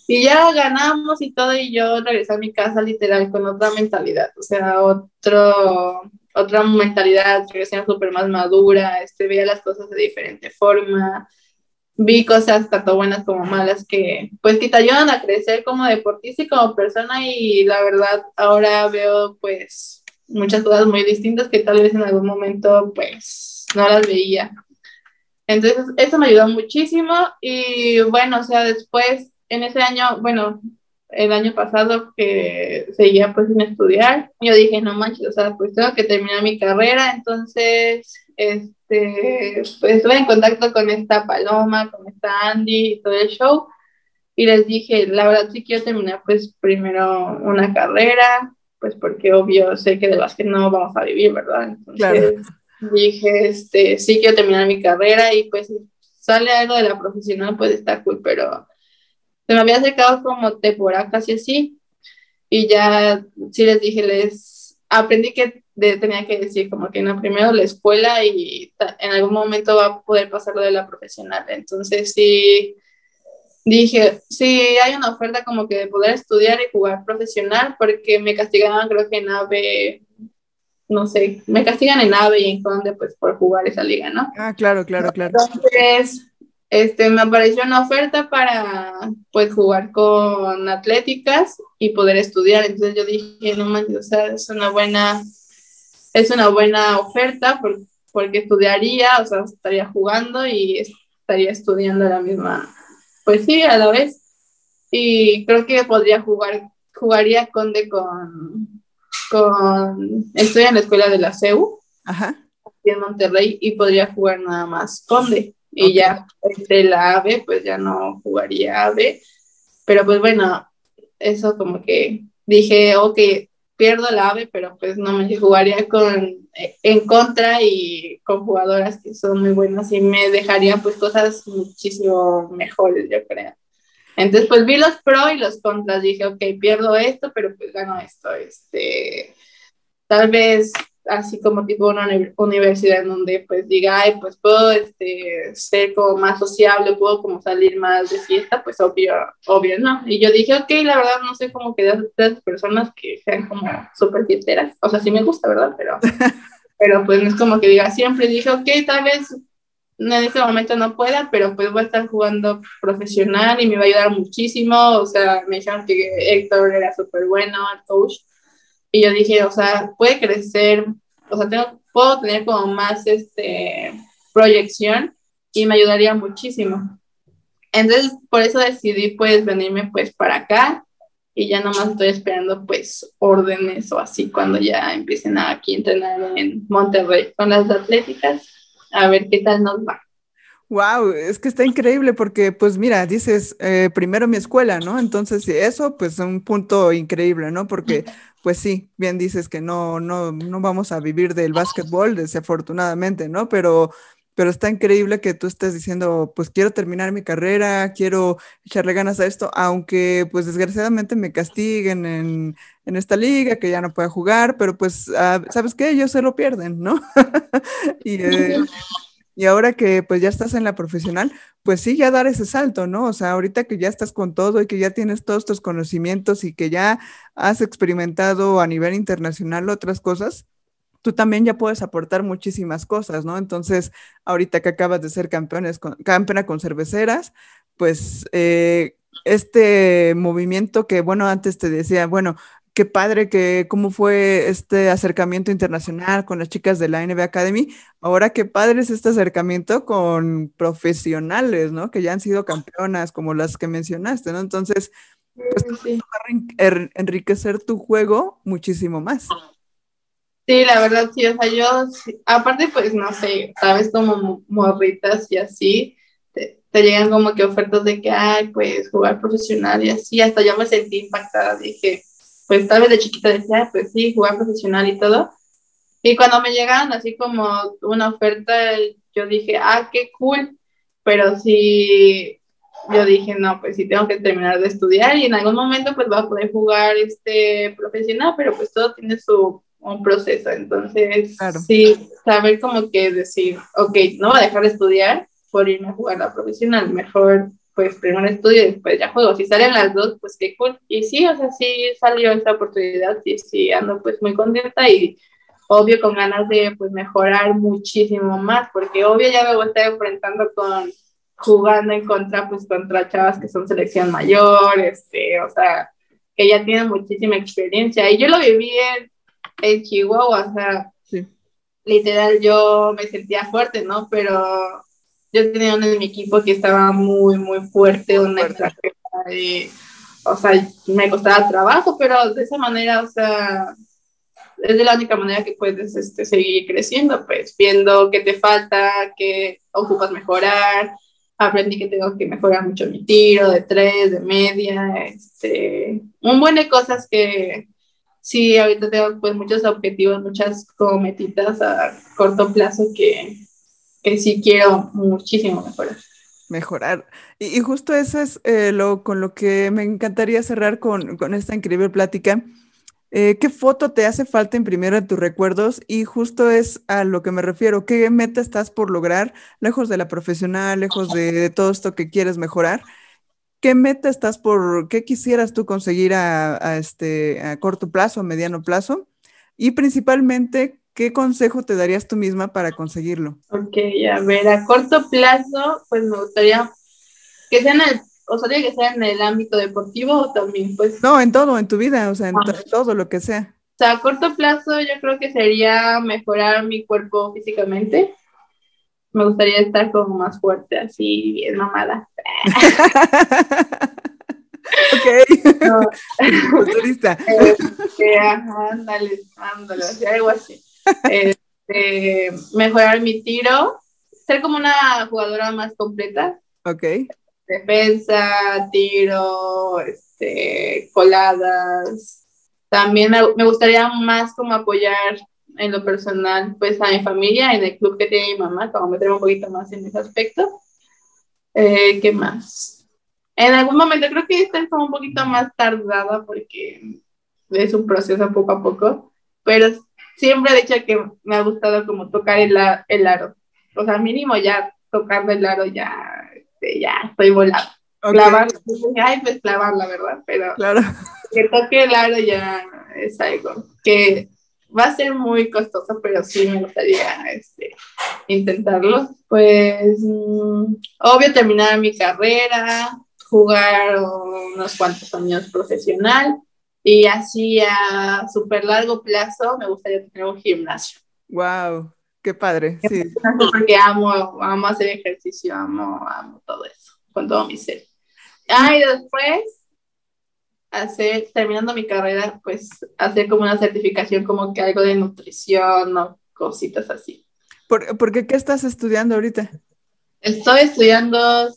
Y ya ganamos y todo, y yo regresé a mi casa literal con otra mentalidad, o sea, otro, otra mentalidad, regresé súper más madura, este, veía las cosas de diferente forma, vi cosas tanto buenas como malas que pues que te ayudan a crecer como deportista y como persona y la verdad ahora veo pues muchas cosas muy distintas que tal vez en algún momento pues no las veía. Entonces, eso me ayudó muchísimo y bueno, o sea, después, en ese año, bueno, el año pasado que seguía pues sin estudiar, yo dije, no manches, o sea, pues tengo que terminar mi carrera, entonces, este, pues estuve en contacto con esta Paloma, con esta Andy y todo el show, y les dije, la verdad sí quiero terminar pues primero una carrera, pues porque obvio sé que de las que no vamos a vivir, ¿verdad? Entonces dije, este, sí quiero terminar mi carrera y pues sale algo de la profesional, pues está cool, pero se me había acercado como temporada casi así. Y ya sí les dije, les aprendí que tenía que decir como que no, primero la escuela y en algún momento va a poder pasar lo de la profesional. Entonces sí dije, sí, hay una oferta como que de poder estudiar y jugar profesional, porque me castigaban creo que en AVE, no sé, me castigan en AVE y en Conde pues por jugar esa liga, ¿no? Ah, claro, claro, claro. Entonces, este, me apareció una oferta para pues jugar con atléticas y poder estudiar, entonces yo dije, no manches, o sea, es una buena, es una buena oferta porque estudiaría, o sea, estaría jugando y estaría estudiando la misma pues sí, a la vez. Y creo que podría jugar, jugaría Conde con, con, estoy en la escuela de la CEU, Ajá. aquí en Monterrey, y podría jugar nada más Conde. Y ya entre la AVE, pues ya no jugaría AVE. Pero pues bueno, eso como que dije, ok, pierdo la AVE, pero pues no me jugaría con en contra y con jugadoras que son muy buenas y me dejarían pues cosas muchísimo mejores, yo creo. Entonces pues vi los pros y los contras, dije, ok, pierdo esto, pero pues gano esto, este, tal vez así como tipo una universidad en donde pues diga, ay, pues puedo este, ser como más sociable, puedo como salir más de fiesta, pues obvio, obvio, ¿no? Y yo dije, ok, la verdad no sé cómo que las personas que sean como súper fiesteras, o sea, sí me gusta, ¿verdad? Pero, [LAUGHS] pero pues no es como que diga, siempre dije, ok, tal vez en ese momento no pueda, pero pues voy a estar jugando profesional y me va a ayudar muchísimo, o sea, me dijeron que Héctor era súper bueno, el coach, y yo dije, o sea, puede crecer, o sea, tengo, puedo tener como más este, proyección y me ayudaría muchísimo. Entonces, por eso decidí pues venirme pues para acá y ya nomás estoy esperando pues órdenes o así cuando ya empiecen a aquí a entrenar en Monterrey con las atléticas, a ver qué tal nos va. Wow, es que está increíble porque, pues mira, dices, eh, primero mi escuela, ¿no? Entonces, eso, pues, es un punto increíble, ¿no? Porque, [LAUGHS] pues sí, bien dices que no, no, no vamos a vivir del básquetbol, desafortunadamente, ¿no? Pero, pero está increíble que tú estés diciendo, pues quiero terminar mi carrera, quiero echarle ganas a esto, aunque, pues, desgraciadamente me castiguen en, en esta liga, que ya no pueda jugar, pero pues, ah, ¿sabes qué? Ellos se lo pierden, ¿no? [LAUGHS] eh, y ahora que pues ya estás en la profesional, pues sí, ya dar ese salto, ¿no? O sea, ahorita que ya estás con todo y que ya tienes todos tus conocimientos y que ya has experimentado a nivel internacional otras cosas, tú también ya puedes aportar muchísimas cosas, ¿no? Entonces, ahorita que acabas de ser campeones con, campeona con cerveceras, pues eh, este movimiento que, bueno, antes te decía, bueno, qué padre que cómo fue este acercamiento internacional con las chicas de la NB Academy. Ahora qué padre es este acercamiento con profesionales, ¿no? Que ya han sido campeonas como las que mencionaste, ¿no? Entonces, pues va enriquecer tu juego muchísimo más. Sí, la verdad, sí, o sea, yo, aparte, pues, no sé, sabes, como morritas y así, te, te, llegan como que ofertas de que, ay, pues, jugar profesional y así, hasta yo me sentí impactada, dije, pues tal vez de chiquita decía, pues sí, jugar profesional y todo. Y cuando me llegaron así como una oferta, yo dije, ah, qué cool, pero sí, yo dije, no, pues sí tengo que terminar de estudiar y en algún momento pues voy a poder jugar este profesional, pero pues todo tiene su un proceso, entonces sí, saber como que decir, ok, no voy a dejar de estudiar por irme a jugar la profesional, mejor pues primero estudio y después ya juego. Si salen las dos, pues qué cool. Y sí, o sea, sí salió esa oportunidad y sí ando pues muy contenta y obvio con ganas de pues mejorar muchísimo más, porque obvio ya me voy a estar enfrentando con jugando en contra pues contra chavas que son selección mayor, este, o sea, que ya tienen muchísima experiencia. Y yo lo viví en, en Chihuahua, o sea, literal yo me sentía fuerte, ¿no? Pero yo tenía uno en mi equipo que estaba muy, muy fuerte, una y, o sea, me costaba trabajo, pero de esa manera, o sea, es de la única manera que puedes este, seguir creciendo, pues viendo qué te falta, qué ocupas mejorar. Aprendí que tengo que mejorar mucho mi tiro de tres, de media, este, un buen de cosas que sí, ahorita tengo pues muchos objetivos, muchas como metitas a corto plazo que, que sí quiero muchísimo mejorar mejorar. Y, justo eso es eh, lo con lo que me encantaría cerrar con, con esta increíble plática, eh, ¿Qué foto te hace falta imprimir en tus recuerdos? Y justo es a lo que me refiero. ¿Qué meta estás por lograr, lejos de la profesional, lejos de, todo esto que quieres mejorar? ¿Qué meta estás por, qué quisieras tú conseguir a, este, a corto plazo, a mediano plazo? Y principalmente, ¿qué consejo te darías tú misma para conseguirlo? Ok, a ver, a corto plazo, pues me gustaría que sea en el o sea, tiene que ser en el ámbito deportivo o también, pues. No, en todo, en tu vida, o sea, en todo lo que sea. O sea, a corto plazo yo creo que sería mejorar mi cuerpo físicamente. Me gustaría estar como más fuerte, así, bien mamada. [LAUGHS] ok. [LAUGHS] No. Futurista. [LAUGHS] Este, ándale, ándale, algo así. Este, mejorar mi tiro, ser como una jugadora más completa. Ok defensa, tiro, este, coladas. También me, gustaría más como apoyar en lo personal pues a mi familia, en el club que tiene mi mamá, como meterme un poquito más en ese aspecto. Eh, ¿Qué más? En algún momento creo que esta es como un poquito más tardada porque es un proceso poco a poco, pero siempre he dicho que me ha gustado como tocar el, el aro. O sea, mínimo ya tocando el aro ya este, ya estoy volando. Clavar, ay, pues clavar, la verdad, pero claro. que toque el aro ya es algo que va a ser muy costoso, pero sí me gustaría este, intentarlo. Pues, mm, obvio, terminar mi carrera, jugar unos cuantos años profesional y así a súper largo plazo me gustaría tener un gimnasio. Wow. Qué padre, sí. Porque amo, amo hacer ejercicio, amo, amo todo eso, con todo mi ser. Ah, y después, hacer, terminando mi carrera, pues hacer como una certificación, como que algo de nutrición o cositas así. ¿Por, porque qué estás estudiando ahorita? Estoy estudiando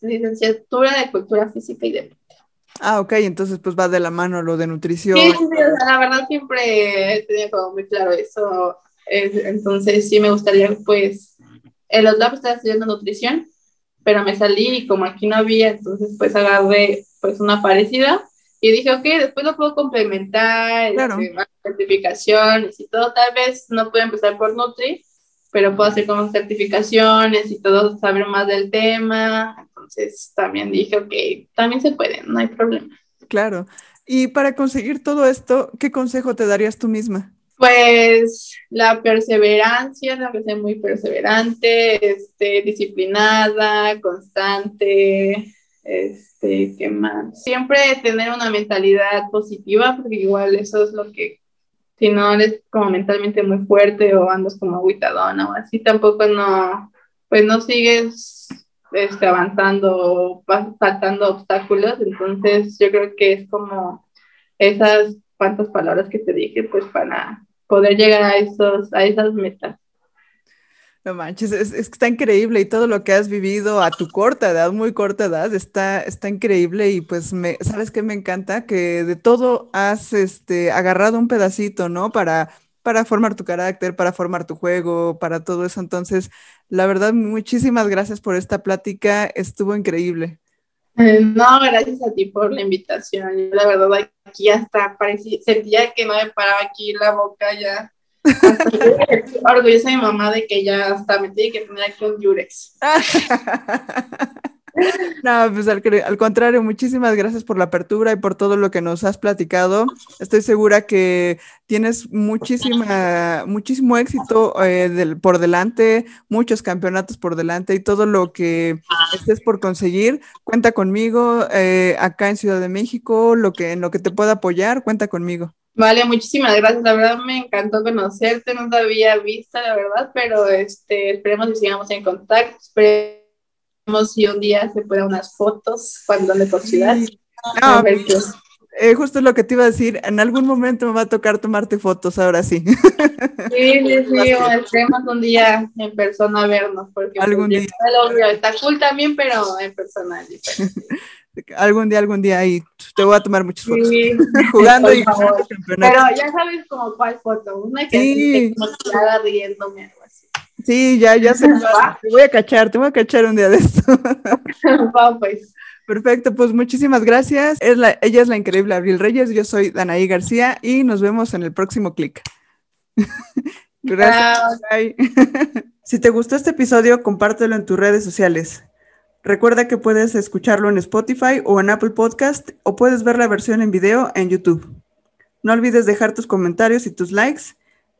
licenciatura de cultura física y deporte. Ah, ok, entonces pues va de la mano lo de nutrición. Sí, sí, la verdad siempre he tenido como muy claro eso entonces sí me gustaría, pues, en los labs estaba estudiando nutrición, pero me salí y como aquí no había, entonces pues agarré pues una parecida y dije, ok, después lo puedo complementar, claro. este, certificaciones y todo, tal vez no puedo empezar por Nutri, pero puedo hacer como certificaciones y todo, saber más del tema, entonces también dije, ok, también se puede, no hay problema. Claro. Y para conseguir todo esto, ¿qué consejo te darías tú misma? Pues la perseverancia, tengo que muy perseverante, este, disciplinada, constante, este, ¿qué más? Siempre tener una mentalidad positiva, porque igual eso es lo que, si no eres como mentalmente muy fuerte o andas como aguitadona o así, tampoco no, pues no sigues este, avanzando saltando obstáculos, entonces yo creo que es como esas cuantas palabras que te dije, pues para poder llegar a, esos, a esas metas. No manches, es, que está increíble y todo lo que has vivido a tu corta edad, muy corta edad, está, está increíble y pues me, ¿sabes qué me encanta? Que de todo has este, agarrado un pedacito, ¿no? Para, para formar tu carácter, para formar tu juego, para todo eso. Entonces, la verdad, muchísimas gracias por esta plática, estuvo increíble. No, gracias a ti por la invitación. la verdad aquí hasta parecía, sentía que no me paraba aquí la boca ya. [LAUGHS] orgullosa de mi mamá de que ya hasta me tiene que poner aquí un Yurex. [LAUGHS] No, pues al, contrario, muchísimas gracias por la apertura y por todo lo que nos has platicado. Estoy segura que tienes muchísima, muchísimo éxito eh, por delante, muchos campeonatos por delante y todo lo que estés por conseguir. Cuenta conmigo eh, acá en Ciudad de México, lo que, en lo que te pueda apoyar, cuenta conmigo. Vale, muchísimas gracias. La verdad me encantó conocerte, no te había visto, la verdad, pero este, esperemos que sigamos en contacto. Si un día se puedan unas fotos cuando ande por ciudad. No, eh, justo lo que te iba a decir, en algún momento me va a tocar tomarte fotos, ahora sí. Sí, sí, sí, [LAUGHS] esperemos un día en persona vernos, porque pues, algún día. está cool también, pero en persona. [LAUGHS] algún día, algún día ahí te voy a tomar muchas fotos. Sí, [LAUGHS] jugando y Pero ya sabes como cuál foto, una que sí. motivada riéndome. Sí, ya, ya sé. [LAUGHS] te voy a cachar, te voy a cachar un día de esto. [LAUGHS] Vamos pues. Perfecto, pues muchísimas gracias. Es la, ella es la increíble Abril Reyes, yo soy Danaí García y nos vemos en el próximo clic. [LAUGHS] gracias. si te gustó este episodio, compártelo en tus redes sociales. Recuerda que puedes escucharlo en Spotify o en Apple Podcast o puedes ver la versión en video en YouTube. No olvides dejar tus comentarios y tus likes